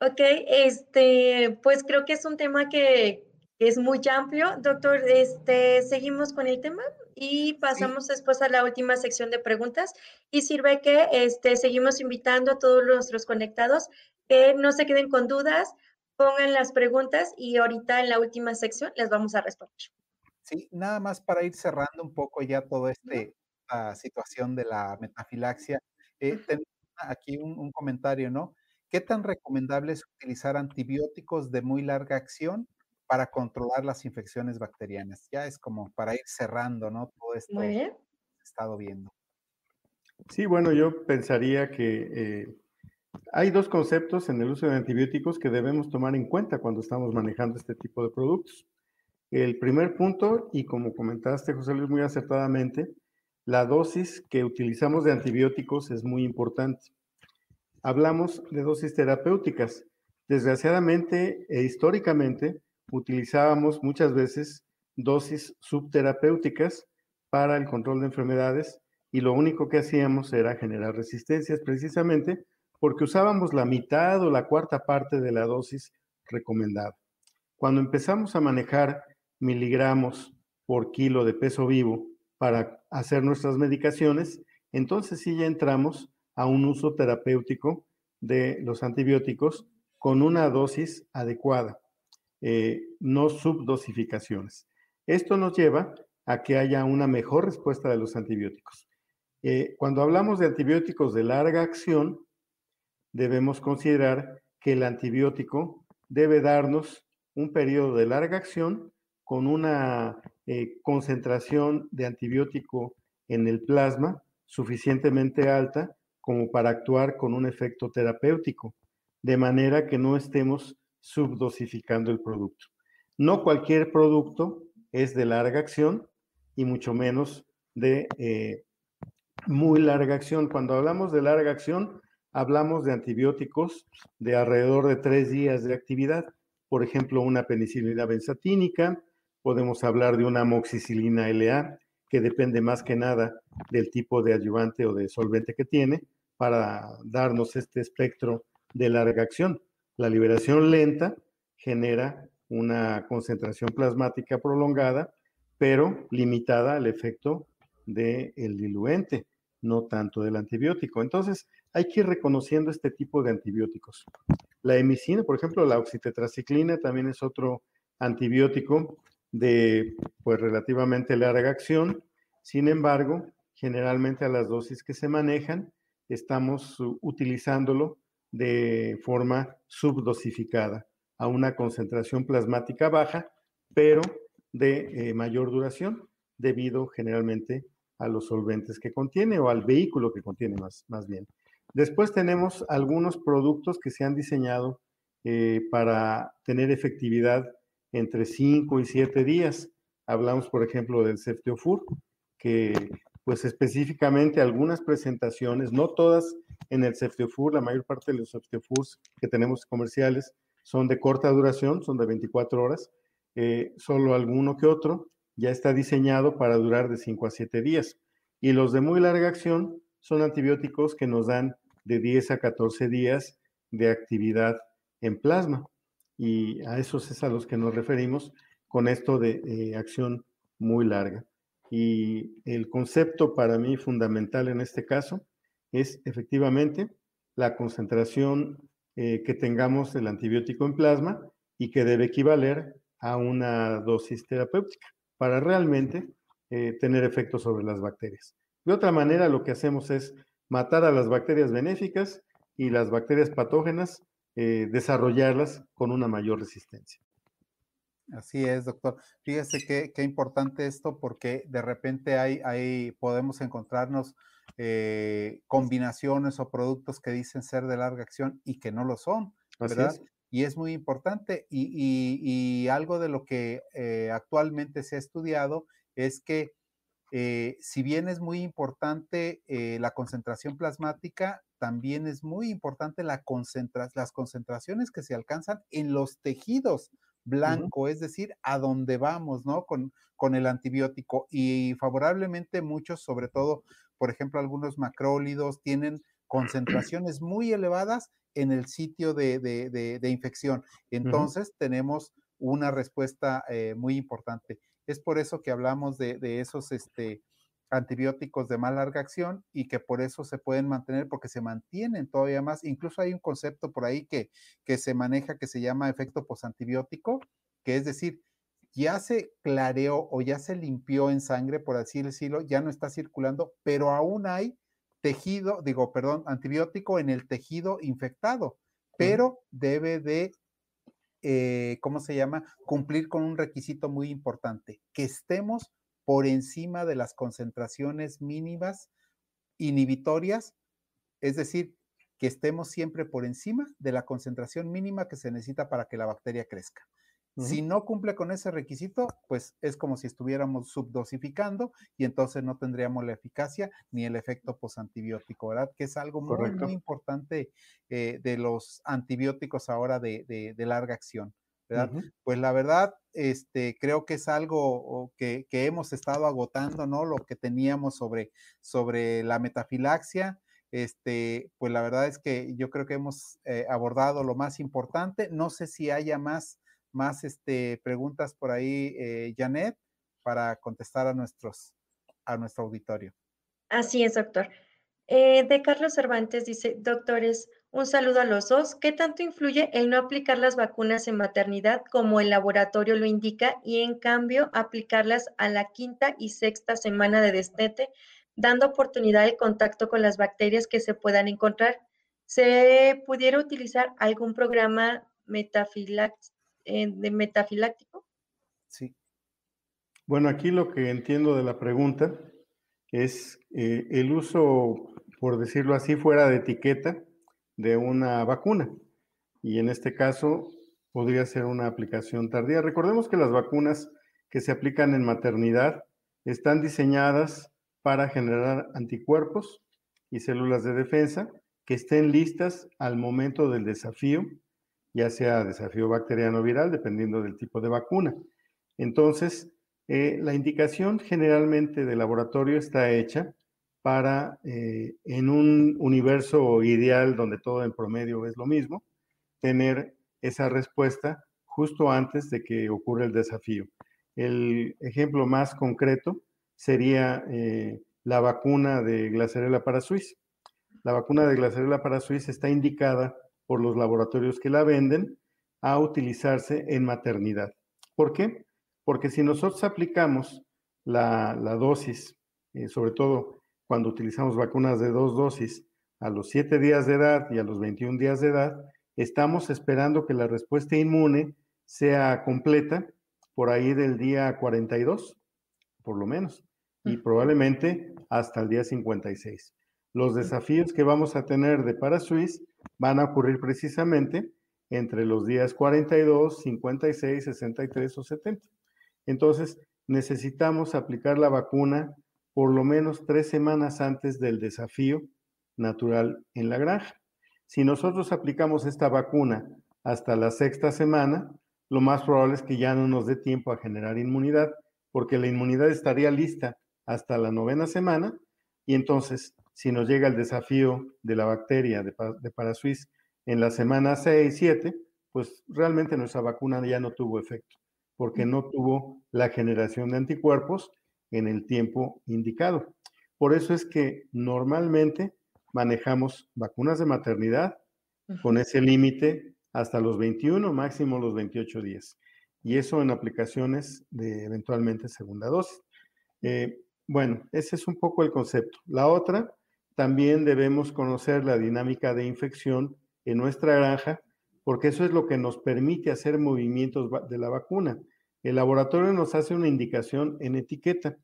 Ok, este, pues creo que es un tema que, es muy amplio. Doctor, este, seguimos con el tema y pasamos después a la última sección de preguntas. Y sirve que este, seguimos invitando a todos nuestros conectados que no se queden con dudas pongan las preguntas y ahorita en la última sección les vamos a responder. Sí, nada más para ir cerrando un poco ya toda esta situación de la metafilaxia. Eh, tenemos aquí un, comentario, ¿no? ¿Qué tan recomendable es utilizar antibióticos de muy larga acción para controlar las infecciones bacterianas? Ya es como para ir cerrando, ¿no? Todo esto que hemos estado viendo. Sí, bueno, yo pensaría que eh, hay dos conceptos en el uso de antibióticos que debemos tomar en cuenta cuando estamos manejando este tipo de productos. El primer punto, y como comentaste, José Luis, muy acertadamente, la dosis que utilizamos de antibióticos es muy importante. Hablamos de dosis terapéuticas. Desgraciadamente e históricamente utilizábamos muchas veces dosis subterapéuticas para el control de enfermedades y lo único que hacíamos era generar resistencias precisamente porque usábamos la mitad o la cuarta parte de la dosis recomendada. Cuando empezamos a manejar miligramos por kilo de peso vivo para hacer nuestras medicaciones, entonces sí ya entramos a un uso terapéutico de los antibióticos con una dosis adecuada, eh, no subdosificaciones. Esto nos lleva a que haya una mejor respuesta de los antibióticos. Eh, cuando hablamos de antibióticos de larga acción, debemos considerar que el antibiótico debe darnos un periodo de larga acción con una eh, concentración de antibiótico en el plasma suficientemente alta como para actuar con un efecto terapéutico, de manera que no estemos subdosificando el producto. No cualquier producto es de larga acción y mucho menos de eh, muy larga acción. Cuando hablamos de larga acción, hablamos de antibióticos de alrededor de tres días de actividad. Por ejemplo, una penicilina benzatínica, podemos hablar de una amoxicilina LA, que depende más que nada del tipo de ayudante o de solvente que tiene para darnos este espectro de larga acción. La liberación lenta genera una concentración plasmática prolongada, pero limitada al efecto del diluente, no tanto del antibiótico. Entonces, hay que ir reconociendo este tipo de antibióticos. La emicina, por ejemplo, la oxitetraciclina también es otro antibiótico de pues relativamente larga acción. Sin embargo, generalmente a las dosis que se manejan, estamos utilizándolo de forma subdosificada a una concentración plasmática baja, pero de eh, mayor duración, debido generalmente a los solventes que contiene o al vehículo que contiene más, más bien. Después tenemos algunos productos que se han diseñado eh, para tener efectividad entre 5 y 7 días. Hablamos, por ejemplo, del Cefteofur, que pues específicamente algunas presentaciones, no todas en el Cefteofur, la mayor parte de los Cefteofurs que tenemos comerciales son de corta duración, son de 24 horas, eh, solo alguno que otro ya está diseñado para durar de 5 a 7 días. Y los de muy larga acción son antibióticos que nos dan de 10 a 14 días de actividad en plasma. Y a esos es a los que nos referimos con esto de eh, acción muy larga. Y el concepto para mí fundamental en este caso es efectivamente la concentración eh, que tengamos del antibiótico en plasma y que debe equivaler a una dosis terapéutica para realmente eh, tener efecto sobre las bacterias. De otra manera, lo que hacemos es matar a las bacterias benéficas y las bacterias patógenas, eh, desarrollarlas con una mayor resistencia. Así es, doctor. Fíjese qué, importante esto porque de repente hay, hay podemos encontrarnos eh, combinaciones o productos que dicen ser de larga acción y que no lo son, ¿verdad? Y es muy importante. Y, algo de lo que eh, actualmente se ha estudiado es que eh, si bien es muy importante la concentración plasmática, también es muy importante la las concentraciones que se alcanzan en los tejidos blanco, es decir, a dónde vamos, ¿no? Con, con el antibiótico. Y favorablemente muchos, sobre todo por ejemplo, algunos macrólidos tienen concentraciones muy elevadas en el sitio de, infección. Entonces, tenemos una respuesta eh, muy importante. Es por eso que hablamos de, esos este, antibióticos de más larga acción y que por eso se pueden mantener, porque se mantienen todavía más. Incluso hay un concepto por ahí que, que se maneja que se llama efecto posantibiótico, que es decir, ya se clareó o ya se limpió en sangre, por así decirlo, ya no está circulando, pero aún hay tejido, digo, perdón, antibiótico en el tejido infectado, pero debe de, eh, ¿cómo se llama? Cumplir con un requisito muy importante, que estemos por encima de las concentraciones mínimas inhibitorias, es decir, que estemos siempre por encima de la concentración mínima que se necesita para que la bacteria crezca. Si no cumple con ese requisito, pues es como si estuviéramos subdosificando y entonces no tendríamos la eficacia ni el efecto posantibiótico, ¿verdad? Que es algo muy, muy importante eh, de los antibióticos ahora de, larga acción, ¿verdad? Pues la verdad, este, creo que es algo que, hemos estado agotando, ¿no? Lo que teníamos sobre, sobre la metafilaxia. Este, pues la verdad es que yo creo que hemos eh, abordado lo más importante. No sé si haya más más este, preguntas por ahí, eh, Janet, para contestar a, nuestros, a nuestro auditorio. Así es, doctor. Eh, de Carlos Cervantes dice, doctores, un saludo a los dos. ¿Qué tanto influye el no aplicar las vacunas en maternidad como el laboratorio lo indica y en cambio aplicarlas a la quinta y sexta semana de destete, dando oportunidad de contacto con las bacterias que se puedan encontrar? ¿Se pudiera utilizar algún programa metafilax de metafiláctico? Sí. Bueno, aquí lo que entiendo de la pregunta es eh, el uso, por decirlo así, fuera de etiqueta de una vacuna. Y en este caso podría ser una aplicación tardía. Recordemos que las vacunas que se aplican en maternidad están diseñadas para generar anticuerpos y células de defensa que estén listas al momento del desafío, ya sea desafío bacteriano viral, dependiendo del tipo de vacuna. Entonces, eh, la indicación generalmente de laboratorio está hecha para, eh, en un universo ideal donde todo en promedio es lo mismo, tener esa respuesta justo antes de que ocurra el desafío. El ejemplo más concreto sería eh, la vacuna de Glacerella para Suiza. La vacuna de Glacerella para Suiza está indicada por los laboratorios que la venden a utilizarse en maternidad. ¿Por qué? Porque si nosotros aplicamos la, dosis, eh, sobre todo cuando utilizamos vacunas de dos dosis, a los 7 días de edad y a los 21 días de edad, estamos esperando que la respuesta inmune sea completa por ahí del día 42, por lo menos, y probablemente hasta el día 56. Los desafíos que vamos a tener de Parasuiz van a ocurrir precisamente entre los días 42, 56, 63 o 70. Entonces, necesitamos aplicar la vacuna por lo menos tres semanas antes del desafío natural en la granja. Si nosotros aplicamos esta vacuna hasta la sexta semana, lo más probable es que ya no nos dé tiempo a generar inmunidad, porque la inmunidad estaría lista hasta la novena semana, y entonces, si nos llega el desafío de la bacteria de, de Parasuiz en la semana 6, 7, pues realmente nuestra vacuna ya no tuvo efecto porque no tuvo la generación de anticuerpos en el tiempo indicado. Por eso es que normalmente manejamos vacunas de maternidad con ese límite hasta los 21, máximo los 28 días. Y eso en aplicaciones de eventualmente segunda dosis. Eh, bueno, ese es un poco el concepto. La otra, también debemos conocer la dinámica de infección en nuestra granja, porque eso es lo que nos permite hacer movimientos de la vacuna. El laboratorio nos hace una indicación en etiqueta.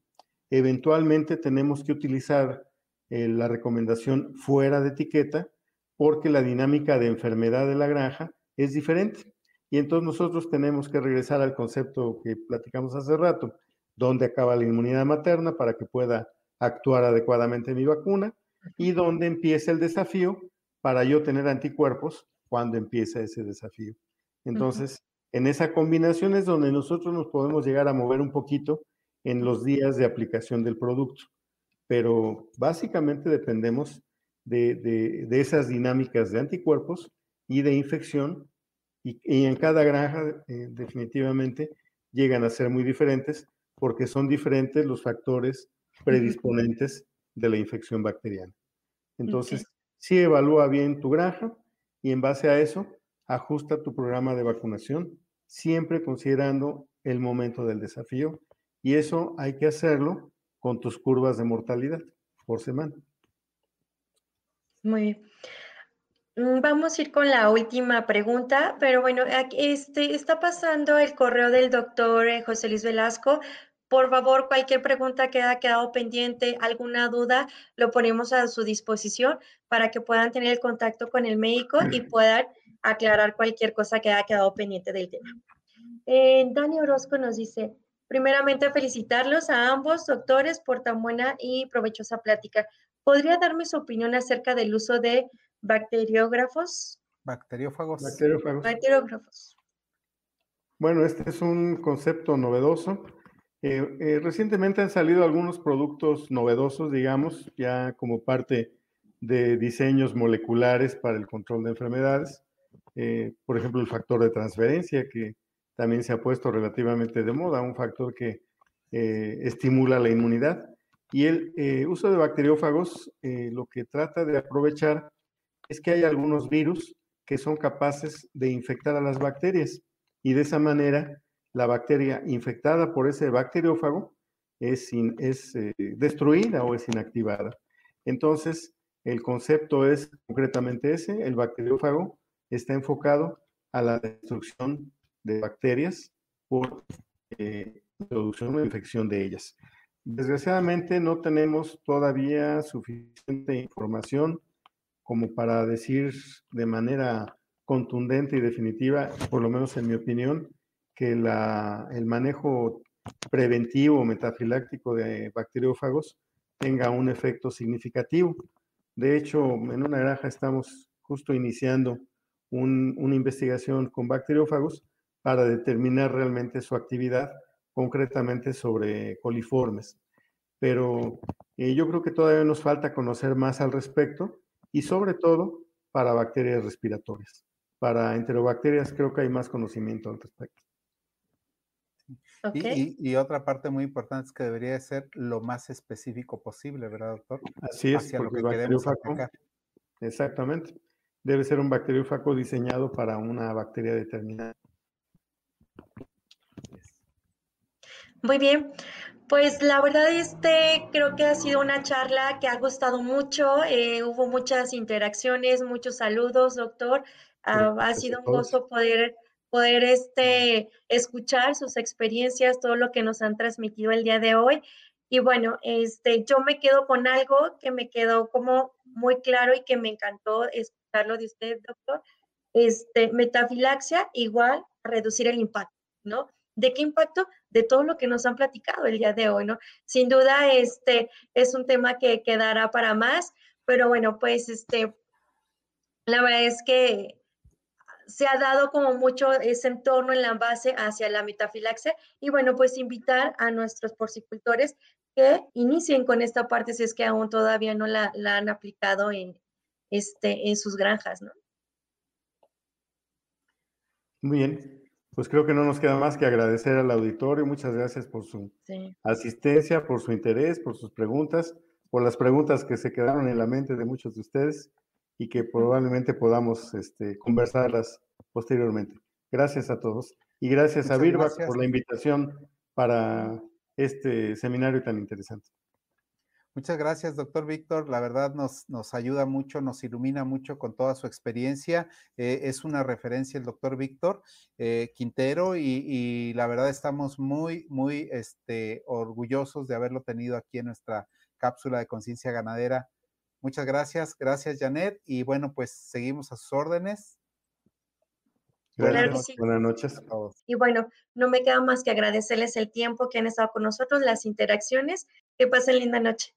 Eventualmente tenemos que utilizar eh, la recomendación fuera de etiqueta porque la dinámica de enfermedad de la granja es diferente. Y entonces nosotros tenemos que regresar al concepto que platicamos hace rato, donde acaba la inmunidad materna para que pueda actuar adecuadamente mi vacuna y dónde empieza el desafío para yo tener anticuerpos cuando empieza ese desafío. Entonces, en esa combinación es donde nosotros nos podemos llegar a mover un poquito en los días de aplicación del producto. Pero básicamente dependemos de, esas dinámicas de anticuerpos y de infección y, en cada granja eh, definitivamente llegan a ser muy diferentes porque son diferentes los factores predisponentes de la infección bacteriana. Entonces, sí evalúa bien tu granja y en base a eso ajusta tu programa de vacunación, siempre considerando el momento del desafío. Y eso hay que hacerlo con tus curvas de mortalidad por semana. Muy bien. Mm, vamos a ir con la última pregunta, pero bueno, este, está pasando el correo del doctor eh, José Luis Velasco. Por favor, cualquier pregunta que haya quedado pendiente, alguna duda, lo ponemos a su disposición para que puedan tener el contacto con el médico y puedan aclarar cualquier cosa que haya quedado pendiente del tema. Eh, Dani Orozco nos dice, primeramente felicitarlos a ambos doctores por tan buena y provechosa plática. ¿Podría darme su opinión acerca del uso de bacteriógrafos? Bacteriófagos. Bacteriógrafos. Bueno, este es un concepto novedoso. Eh, eh, recientemente han salido algunos productos novedosos, digamos, ya como parte de diseños moleculares para el control de enfermedades. Eh, por ejemplo, el factor de transferencia, que también se ha puesto relativamente de moda, un factor que eh, estimula la inmunidad. Y el eh, uso de bacteriófagos lo que trata de aprovechar es que hay algunos virus que son capaces de infectar a las bacterias y de esa manera la bacteria infectada por ese bacteriófago es, es destruida o es inactivada. Entonces, el concepto es concretamente ese, el bacteriófago está enfocado a la destrucción de bacterias por eh, introducción o infección de ellas. desgraciadamente no tenemos todavía suficiente información como para decir de manera contundente y definitiva, por lo menos en mi opinión, que el manejo preventivo metafiláctico de bacteriófagos tenga un efecto significativo. De hecho, en una granja estamos justo iniciando una investigación con bacteriófagos para determinar realmente su actividad, concretamente sobre coliformes. Pero eh, yo creo que todavía nos falta conocer más al respecto y sobre todo para bacterias respiratorias. Para enterobacterias creo que hay más conocimiento al respecto. Y, otra parte muy importante es que debería ser lo más específico posible, ¿verdad, doctor? Así es, Hacia lo que queremos Exactamente. Debe ser un bacteriófago diseñado para una bacteria determinada. Muy bien. Pues la verdad, este creo que ha sido una charla que ha gustado mucho. Eh, hubo muchas interacciones, muchos saludos, doctor. Ah, ha sido un gozo poder poder este, escuchar sus experiencias, todo lo que nos han transmitido el día de hoy. Y bueno, este, yo me quedo con algo que me quedó como muy claro y que me encantó escucharlo de usted, doctor. Este, metafilaxia igual reducir el impacto, ¿no? ¿De qué impacto? De todo lo que nos han platicado el día de hoy, ¿no? Sin duda, este es un tema que quedará para más, pero bueno, pues este, la verdad es que se ha dado como mucho ese entorno en la base hacia la metafilaxia y bueno, pues invitar a nuestros porcicultores que inicien con esta parte si es que aún todavía no la, han aplicado en, este, en sus granjas, ¿no? Muy bien, pues creo que no nos queda más que agradecer al auditorio. Muchas gracias por su asistencia, por su interés, por sus preguntas, por las preguntas que se quedaron en la mente de muchos de ustedes y que probablemente podamos este, conversarlas posteriormente. Gracias a todos y gracias a Virbac por la invitación para este seminario tan interesante. Muchas gracias, doctor Víctor. La verdad nos, nos ayuda mucho, nos ilumina mucho con toda su experiencia. Eh, es una referencia el doctor Víctor eh, Quintero y, la verdad estamos muy, muy este, orgullosos de haberlo tenido aquí en nuestra cápsula de conciencia ganadera Muchas gracias, gracias Janet. Y bueno, pues seguimos a sus órdenes. Gracias. Buenas noches a todos. Y bueno, no me queda más que agradecerles el tiempo que han estado con nosotros, las interacciones. Que pasen linda noche.